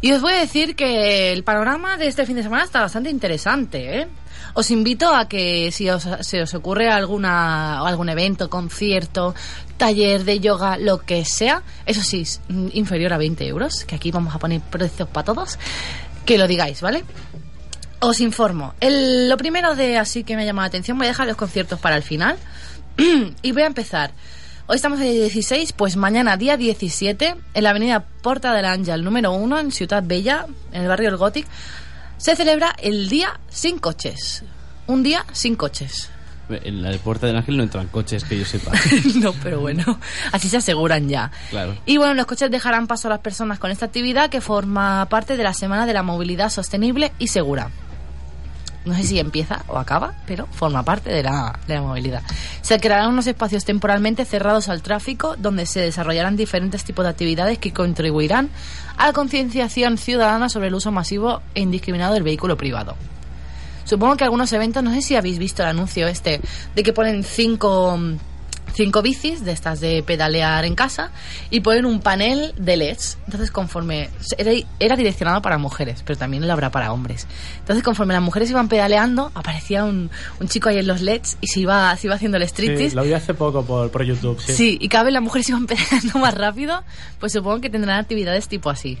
Y os voy a decir que el panorama de este fin de semana está bastante interesante, ¿eh? Os invito a que si os, se os ocurre alguna, algún evento, concierto, taller de yoga, lo que sea, eso sí, inferior a 20 euros, que aquí vamos a poner precios para todos, que lo digáis, ¿vale? Os informo. El- lo primero de así que me ha llamado la atención, voy a dejar los conciertos para el final. y voy a empezar. Hoy estamos el 16, pues mañana día 17, en la avenida Porta del Ángel número 1, en Ciudad Bella, en el barrio El Gothic, se celebra el Día Sin Coches. Un día sin coches. En la Puerta del Ángel no entran coches, que yo sepa. no, pero bueno, así se aseguran ya. Claro. Y bueno, los coches dejarán paso a las personas con esta actividad que forma parte de la Semana de la Movilidad Sostenible y Segura. No sé si empieza o acaba, pero forma parte de la, de la movilidad. Se crearán unos espacios temporalmente cerrados al tráfico donde se desarrollarán diferentes tipos de actividades que contribuirán a la concienciación ciudadana sobre el uso masivo e indiscriminado del vehículo privado. Supongo que algunos eventos, no sé si habéis visto el anuncio este, de que ponen cinco, cinco bicis de estas de pedalear en casa y ponen un panel de LEDs. Entonces, conforme. Era, era direccionado para mujeres, pero también lo habrá para hombres. Entonces, conforme las mujeres iban pedaleando, aparecía un, un chico ahí en los LEDs y se iba, se iba haciendo el Sí, striptease. lo vi hace poco por, por YouTube. Sí. Sí, y cada vez las mujeres iban pedaleando más rápido, pues supongo que tendrán actividades tipo así.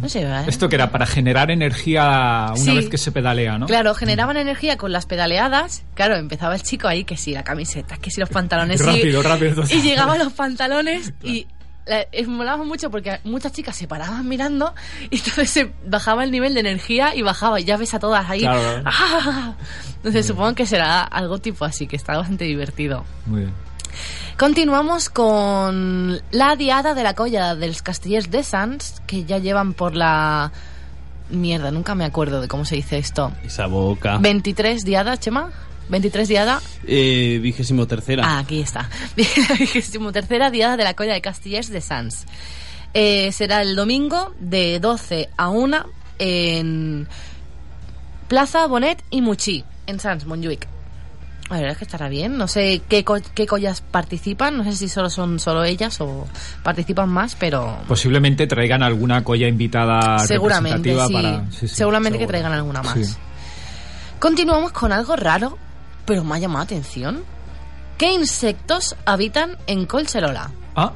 No sé, ¿verdad? Esto que era para generar energía una Sí. vez que se pedalea, ¿no? Claro, generaban energía con las pedaleadas. Claro, empezaba el chico ahí, que si la camiseta, que si los pantalones. y- Rápido. Y llegaban los pantalones y la- es- molaba mucho porque muchas chicas se paraban mirando y entonces se bajaba el nivel de energía y bajaba. Y ya ves a todas ahí. Claro, claro. ¡Ah! Entonces supongo que será algo tipo así, que está bastante divertido. Muy bien. Continuamos con la diada de la colla dels Castellers de Sants, que ya llevan por la... Mierda, nunca me acuerdo de cómo se dice esto. Esa boca. 23 diada, Chema. 23 diada. Eh, vigésimo tercera. Ah, aquí está. Vigésimo tercera diada de la colla de Castellers de Sants. Eh, será el domingo de 12 a 1 en Plaza Bonet y Muchí, en Sants, Montjuic. La verdad es que estará bien. No sé qué, co- qué collas participan. No sé si solo son solo ellas o participan más, pero Posiblemente traigan alguna colla invitada seguramente representativa sí. para... sí, sí, seguramente que traigan alguna más. Continuamos con algo raro, pero me ha llamado la atención. ¿Qué insectos habitan en Colchelola? Ah,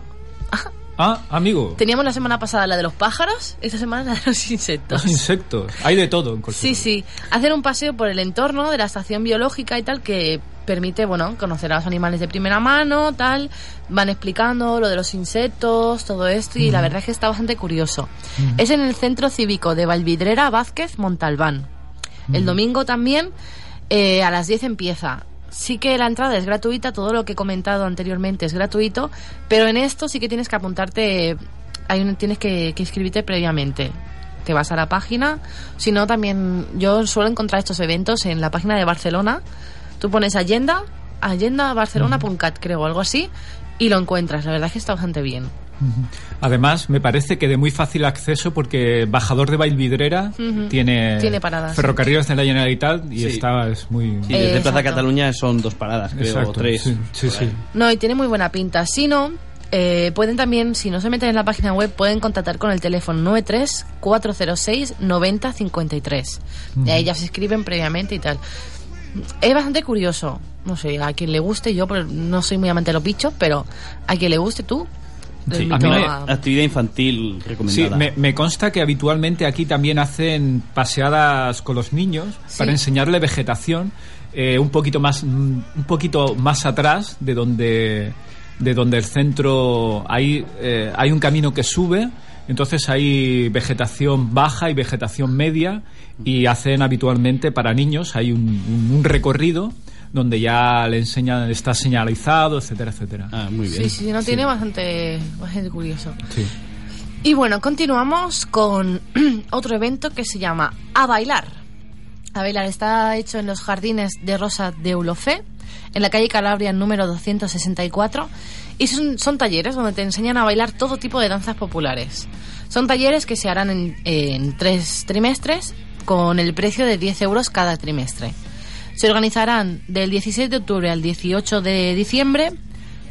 ah, amigo. Teníamos la semana pasada la de los pájaros, esta semana la de los insectos. Los insectos. Hay de todo en Sí, sí. Hacer un paseo por el entorno de la estación biológica y tal que permite, bueno, conocer a los animales de primera mano, tal. Van explicando lo de los insectos, todo esto y la verdad es que está bastante curioso. Es en el Centro Cívico de Valvidrera Vázquez Montalbán. El domingo también eh, a las 10 empieza. Sí que la entrada es gratuita, todo lo que he comentado anteriormente es gratuito, pero en esto sí que tienes que apuntarte, hay un- tienes que, que inscribirte previamente. Te vas a la página, si no también yo suelo encontrar estos eventos en la página de Barcelona. Tú pones agenda, agendabarcelona.cat creo, algo así, y lo encuentras. La verdad es que está bastante bien. Además, me parece que de muy fácil acceso porque Bajador de Valvidrera Ujú. tiene, Tiene paradas. ferrocarriles de la Generalitat y Sí. está es muy... Sí, desde Eh, Plaza. Cataluña son dos paradas, creo, Exacto, o tres. sí, sí, sí. No, y tiene muy buena pinta. Si no, eh, pueden también, si no se meten en la página web, pueden contactar con el teléfono 93 406 9053. Y ahí ya se escriben previamente y tal. Es bastante curioso. No sé, a quien le guste, yo no soy muy amante de los bichos, pero a quien le guste tú. Sí, invito a mí me- a- Actividad infantil Sí, me, me consta que habitualmente aquí también hacen paseadas con los niños Sí. para enseñarle vegetación eh, un poquito más mm, un poquito más atrás de donde de donde el centro hay eh, hay un camino que sube entonces hay vegetación baja y vegetación media y hacen habitualmente para niños hay un, un- un recorrido donde ya le enseñan está señalizado etcétera etcétera Ah, muy bien. Sí, sí, no tiene bastante, bastante curioso. Sí. Y bueno, continuamos con otro evento que se llama A Bailar. A Bailar está hecho en los jardines de Rosa de Eulofé, en la calle Calabria número 264. Y son, son talleres donde te enseñan a bailar todo tipo de danzas populares. Son talleres que se harán en, en tres trimestres con el precio de 10 euros cada trimestre. Se organizarán del 16 de octubre al 18 de diciembre,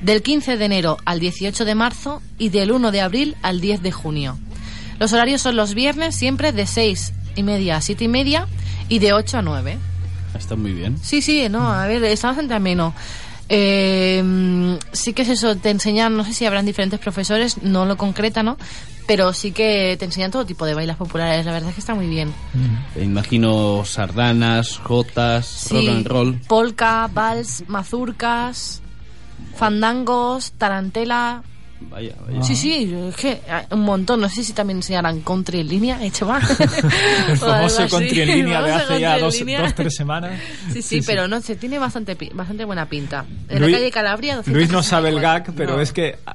del 15 de enero al 18 de marzo y del 1 de abril al 10 de junio. Los horarios son los viernes siempre de 6 y media a 7 y media y de 8 a 9. Está muy bien. Sí, sí, no, a ver, está bastante ameno. Eh, mm, sí que es eso, te enseñan, no sé si habrán diferentes profesores, no lo concreta, ¿no? Pero sí que te enseñan todo tipo de bailes populares, la verdad es que está muy bien. Me imagino sardanas, jotas, Sí, rock and roll. polka, vals, mazurcas, fandangos, tarantela. Vaya, vaya. Sí, sí, es que eh, un montón. No sé si también enseñarán country en línea, hecho más. El famoso country en línea de hace ya dos, dos, tres semanas. Sí, sí, pero no sé, tiene bastante, bastante buena pinta. En Luis- la calle Calabria, 200 Luis no sabe el gag, pero No. es que...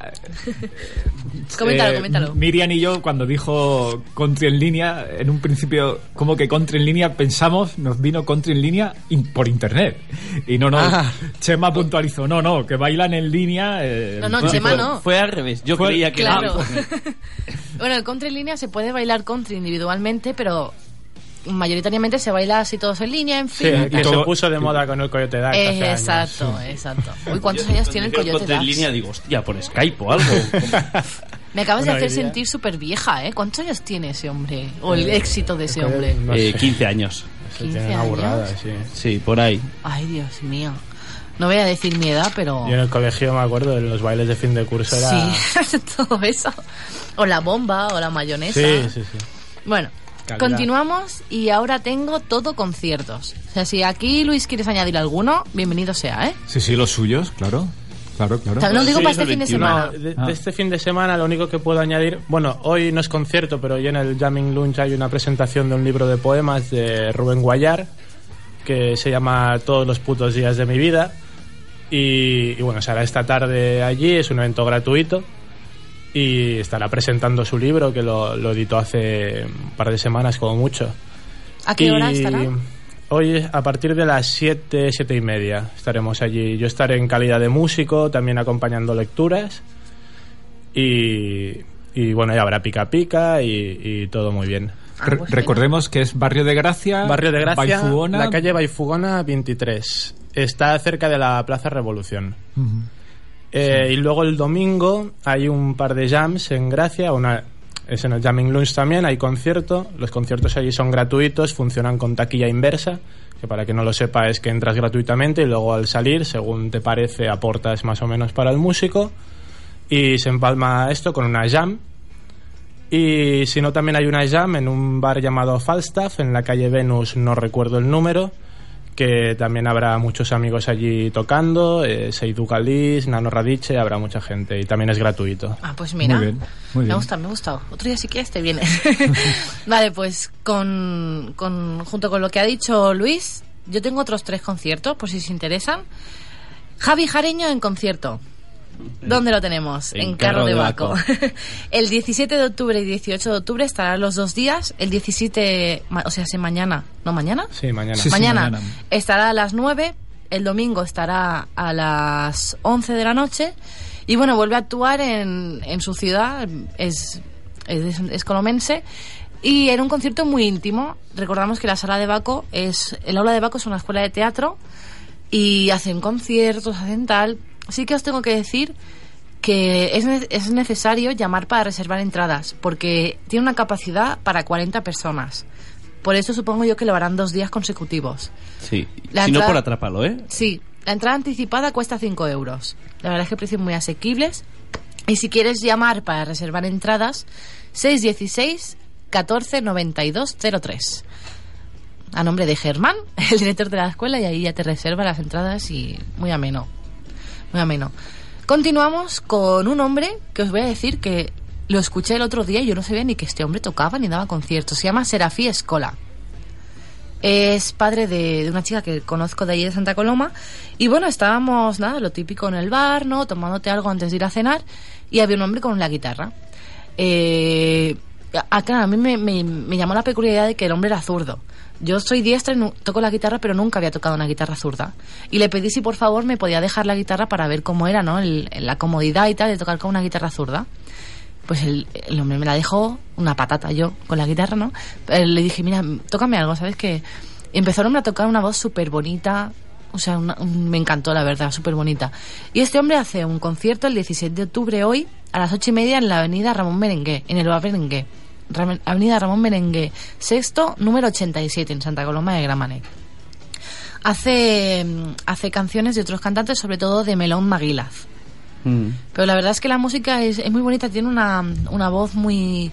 Coméntalo, eh, coméntalo. Miriam y yo, cuando dijo country en línea, en un principio, como que country en línea, pensamos, nos vino country en línea in- por internet. Y no, no, Ah. Chema puntualizó, no, no, que bailan en línea. eh, No, no, Chema fue, no. fue revés. Yo Fue- creía que Claro. era bueno, el country en línea se puede bailar country individualmente, pero mayoritariamente se baila así todos en línea, en Sí, fin. que todo- se puso de moda con el Coyote Dax Eh, hace años. exacto, exacto. Uy, ¿cuántos años tiene el Cuando Coyote Dax? en línea digo, hostia, por Skype o algo. Me acabas de hacer día- sentir súper vieja, ¿eh? ¿Cuántos años tiene ese hombre? O el éxito de ese hombre. No Eh, sé, 15 años. eso 15 tiene una burrada, años. sí. Sí, por ahí. Ay, Dios mío. No voy a decir mi edad, pero... Yo en el colegio me acuerdo de los bailes de fin de curso era... Sí, todo eso. O la bomba, o la mayonesa. sí, sí, sí. Bueno, Calidad. continuamos y ahora tengo todo conciertos. O sea, si aquí Luis quieres añadir alguno, bienvenido sea, ¿eh? Sí, sí, los suyos, claro. Claro, claro. O sea, no digo Sí, para es este fin de 21. semana. No, de, Ah. de este fin de semana lo único que puedo añadir, bueno, hoy no es concierto, pero hoy en el Jamming Lunch hay una presentación de un libro de poemas de Rubén Guayar que se llama Todos los putos días de mi vida y, y bueno, se hará esta tarde allí, es un evento gratuito y estará presentando su libro que lo, lo editó hace un par de semanas como mucho. ¿A qué hora estará? Hoy a partir de las 7, 7 y media estaremos allí. Yo estaré en calidad de músico, también acompañando lecturas. Y, y bueno, ya habrá pica pica y, y todo muy bien. Re- recordemos que es Barrio de Gracia, Barrio de Gracia, Baifugona. la calle Baifugona 23. Está cerca de la Plaza Revolución. Eh, Y luego el domingo hay un par de jams en Gracia, una es en el Jamming Lunch también, hay concierto, los conciertos allí son gratuitos, funcionan con taquilla inversa, que para que no lo sepa es que entras gratuitamente y luego al salir, según te parece, aportas más o menos para el músico y se empalma esto con una jam. Y si no, también hay una jam en un bar llamado Falstaff, en la calle Venus, no recuerdo el número, que también habrá muchos amigos allí tocando, eh, Seidu Galis, Nano Radice, habrá mucha gente y también es gratuito. Ah, pues mira. Muy bien, muy Me bien. gusta, me gusta. Otro día si quieres te vienes. vale, pues con, con, junto con lo que ha dicho Luis, yo tengo otros tres conciertos, por si os interesan. Javi Jareño en concierto. ¿Dónde lo tenemos? En Carro de Baco. el 17 de octubre y 18 de octubre estarán los dos días. El 17, ma- o sea, si mañana. ¿No mañana? Sí, mañana. Sí, sí. mañana, mañana. estará a las 9, el domingo estará a las 11 de la noche y bueno, vuelve a actuar en, en su ciudad, es, es, es colomense y en un concierto muy íntimo. Recordamos que la sala de Baco es, el aula de Baco es una escuela de teatro y hacen conciertos, hacen tal. Sí que os tengo que decir que es, ne- es necesario llamar para reservar entradas porque tiene una capacidad para 40 personas. Por eso supongo yo que lo harán dos días consecutivos. Sí. La si no entrada- por atrápalo, ¿eh? Sí, la entrada anticipada cuesta 5 euros. La verdad es que precios muy asequibles. Y si quieres llamar para reservar entradas, 616 14 92 03. A nombre de Germán, el director de la escuela, y ahí ya te reserva las entradas y muy ameno. Muy ameno. Continuamos con un hombre que os voy a decir que lo escuché el otro día y yo no sabía ni que este hombre tocaba ni daba conciertos. Se llama Serafí Escola. Es padre de, de una chica que conozco de allí de Santa Coloma. Y bueno, estábamos, nada, lo típico en el bar, ¿no? Tomándote algo antes de ir a cenar. Y había un hombre con la guitarra. Eh, a, claro, a mí me, me- me llamó la peculiaridad de que el hombre era zurdo. Yo soy diestra y toco la guitarra, pero nunca había tocado una guitarra zurda. Y le pedí si por favor me podía dejar la guitarra para ver cómo era, ¿no? El- la comodidad y tal de tocar con una guitarra zurda. Pues el, el hombre me la dejó, una patata yo, con la guitarra, ¿no? Eh, le dije, mira, tócame algo, ¿sabes qué? Empezó el hombre a tocar una voz súper bonita, o sea, una- un- me encantó, la verdad, súper bonita. Y este hombre hace un concierto el 17 de octubre hoy, a las ocho y media, en la avenida Ramón Merengue, en el Bar Merengue. Ram- Avenida Ramón Merengue, sexto, número 87, en Santa Coloma de Gramanet. Hace, mm, hace canciones de otros cantantes, sobre todo de Melón Maguilaz. Mm. Pero la verdad es que la música es, es muy bonita, tiene una, una voz muy...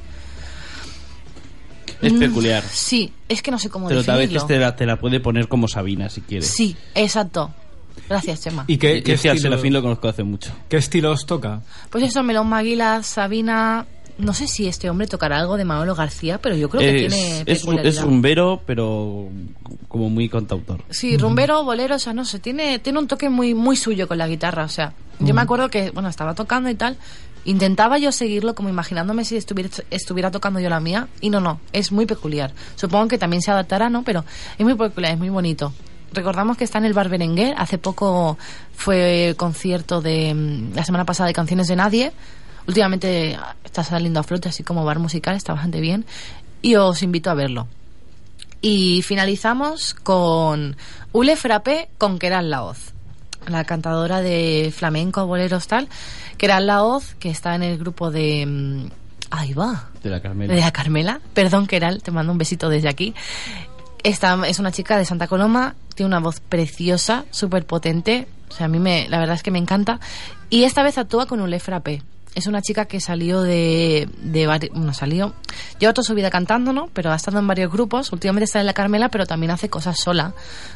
Es Mm, peculiar. Sí, es que no sé cómo Pero a definirlo. veces te la, te la puede poner como Sabina si quieres. Sí, exacto. Gracias, Chema. ¿Y qué, Y qué ese al estilo, Serafín lo conozco hace mucho. qué estilo os toca? Pues eso, Melón Maguila, Sabina... No sé si este hombre tocará algo de Manolo García, pero yo creo que es, tiene es, rumbero, pero como muy cantautor. Sí, rumbero, bolero, o sea, no sé, tiene, tiene un toque muy, muy suyo con la guitarra, o sea, yo me acuerdo que, bueno, estaba tocando y tal, intentaba yo seguirlo como imaginándome si estuviera, estuviera tocando yo la mía, y no, no, es muy peculiar. Supongo que también se adaptará, ¿no? Pero es muy peculiar, es muy bonito. Recordamos que está en el Bar Berenguer, hace poco fue concierto de, mm, la semana pasada de Canciones de Nadie, últimamente está saliendo a flote, así como bar musical, está bastante bien, y os invito a verlo. Y finalizamos con Ule Frappé con Keral Laoz, la cantadora de flamenco, boleros, tal. Keral Laoz, que está en el grupo de... mm, Ahí va. De la Carmela. De la Carmela. Perdón, Keral, te mando un besito desde aquí. Esta es una chica de Santa Coloma, tiene una voz preciosa, súper potente. O sea, a mí me, la verdad es que me encanta. Y esta vez actúa con Ule Frappé. Es una chica que salió de, de bueno, salió, lleva toda su vida cantando, ¿no? Pero ha estado en varios grupos. Últimamente está en la Carmela, pero también hace cosas sola,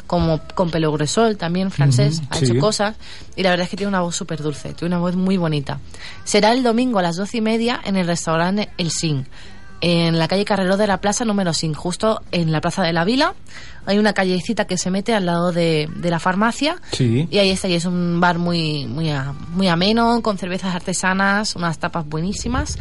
como con pelo gruesol, también francés, ha sí. hecho cosas. Y la verdad es que tiene una voz súper dulce, tiene una voz muy bonita. Será el domingo a las doce y media en el restaurante El Sin, en la calle Carrero de la Plaza número 5, justo en la Plaza de la Vila. Hay una callecita que se mete al lado de, de la farmacia. Sí. Y ahí está, y es un bar muy, muy, a- muy ameno, con cervezas artesanas, unas tapas buenísimas,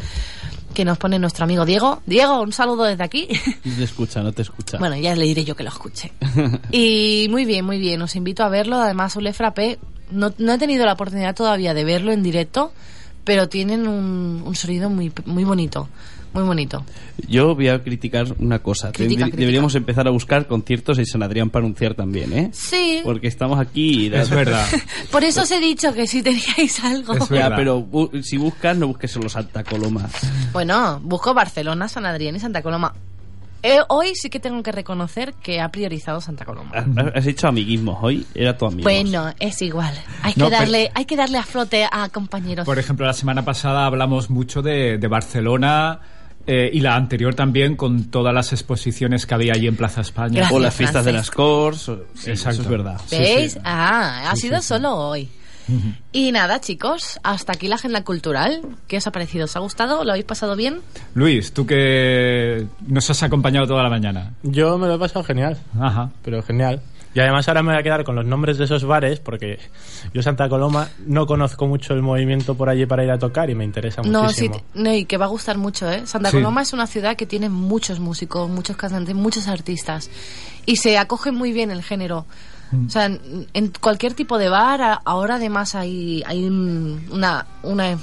que nos pone nuestro amigo Diego. Diego, un saludo desde aquí. No te escucha, no te escucha. Bueno, ya le diré yo que lo escuche. y muy bien, muy bien. Os invito a verlo. Además, Ule Frappé, no, no he tenido la oportunidad todavía de verlo en directo, pero tienen un, un sonido muy, muy bonito. Muy bonito. Yo voy a criticar una cosa. Critica, Tendrí- critica. Deberíamos empezar a buscar conciertos en San Adrián para anunciar también, ¿eh? Sí. Porque estamos aquí y... Es verdad. Por eso os he dicho que si teníais algo. Es Ya, verdad. pero bu- si buscas, no busques solo Santa Coloma. Bueno, busco Barcelona, San Adrián y Santa Coloma. Eh, hoy sí que tengo que reconocer que ha priorizado Santa Coloma. Has- hecho amiguismos hoy, era tu amigo. Bueno, es igual. Hay que No, darle, hay que darle a flote a compañeros. Por ejemplo, la semana pasada hablamos mucho de, de Barcelona eh, y la anterior también con todas las exposiciones que había allí en Plaza España. Gracias. O las fiestas de las. Cors. o- sí, Exacto. Eso es verdad. Sí, ¿Veis? sí. Ah, ha Sí, sido sí, sí. solo hoy. Y nada, chicos, hasta aquí la agenda cultural. ¿Qué os ha parecido? ¿Os ha gustado? ¿Lo habéis pasado bien? Luis, tú que nos has acompañado toda la mañana. Yo me lo he pasado genial, Ajá. pero genial. Y además ahora me voy a quedar con los nombres de esos bares porque yo Santa Coloma no conozco mucho el movimiento por allí para ir a tocar y me interesa No, sí, muchísimo. te- no, y que va a gustar mucho, ¿eh? Santa Sí. Coloma es una ciudad que tiene muchos músicos, muchos cantantes, muchos artistas. Y se acoge muy bien el género. Mm. O sea, en, en cualquier tipo de bar, ahora además hay, hay un- una... una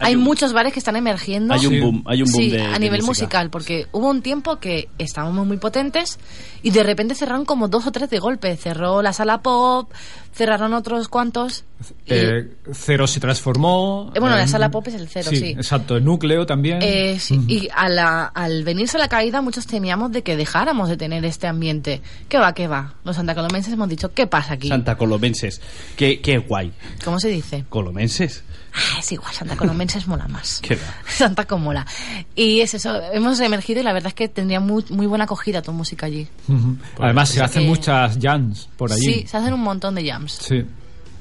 hay un- muchos bares que están emergiendo. Hay un Sí. boom, hay un boom sí, de, a de nivel música. musical, porque hubo un tiempo que estábamos muy potentes y de repente cerraron como dos o tres de golpe. Cerró la sala pop, cerraron otros cuantos. y- Eh, Cero se transformó. Eh, bueno, la eh, sala pop es el Cero, sí. Exacto, el núcleo también. Eh, sí. Y a la- al venirse la caída, muchos temíamos de que dejáramos de tener este ambiente. ¿Qué va, qué va? Los santacolomenses hemos dicho, ¿qué pasa aquí? Santa Colomenses. Qué, qué guay. ¿Cómo se dice? Colomenses. Ah, es igual, Santa Colomenses mola más. Qué va. Santa Comola. Y es eso, hemos emergido y la verdad es que tendría muy, muy buena acogida tu música allí. Ujú. Además, se hacen que- muchas jams por allí. Sí, se hacen un montón de jams. Sí,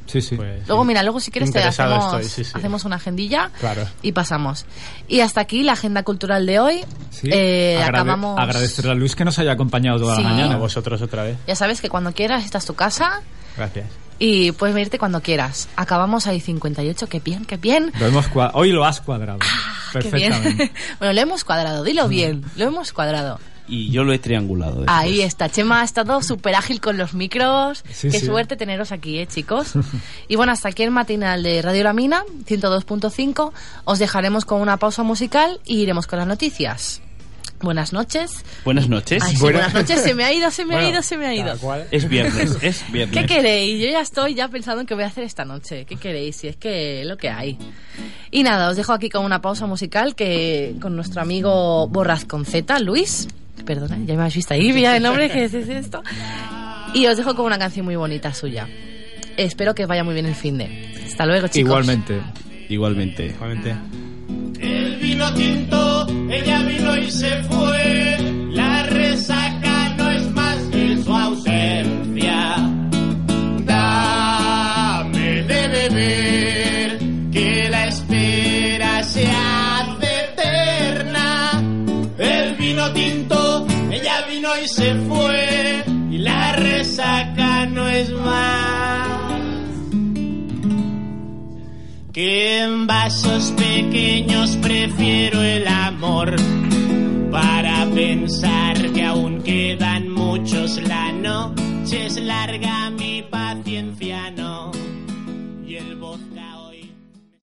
sí, sí. Pues, Luego, sí. mira, luego si quieres te hacemos, estoy, sí, sí. hacemos una agendilla Claro. y pasamos. Y hasta aquí la agenda cultural de hoy. Sí. Eh, Agrade- acabamos... Agradecerle a Luis que nos haya acompañado toda Sí. la A mañana. vosotros otra vez. Ya sabes que cuando quieras esta es tu casa Gracias. Y puedes venirte cuando quieras. Acabamos ahí 58, qué bien, qué bien. Lo hemos Hoy lo has cuadrado. Qué bien. Perfectamente. bueno, lo hemos cuadrado, dilo bien, lo hemos cuadrado. y yo lo he triangulado. después. Ahí está, Chema ha estado súper ágil con los micros. Sí, Qué sí. suerte teneros aquí, ¿eh, chicos? y bueno, hasta aquí el matinal de Radio La Mina, 102.5. Os dejaremos con una pausa musical y iremos con las noticias. Buenas noches. Buenas noches. Ay, sí, Buena- buenas noches, se me ha ido, se me ha Bueno, ido, se me ha ido. Es viernes, es viernes. ¿Qué queréis? Yo ya estoy ya pensando en qué voy a hacer esta noche. ¿Qué queréis? Si es que lo que hay. Y nada, os dejo aquí con una pausa musical que con nuestro amigo Borraz con Z, Luis. Perdona, ya me habéis visto ahí, mira el nombre que es esto. Y os dejo con una canción muy bonita suya. Espero que os vaya muy bien el fin de. Hasta luego, chicos. Igualmente. Igualmente. Igualmente. El vino tinto, ella vino y se fue. La resaca no es más que su ausencia. Dame de beber, que la espera se hace eterna. El vino tinto, ella vino y se fue. Y la resaca no es más que en vasos pequeños prefiero el amor para pensar que aún quedan muchos. La noche es larga mi paciencia no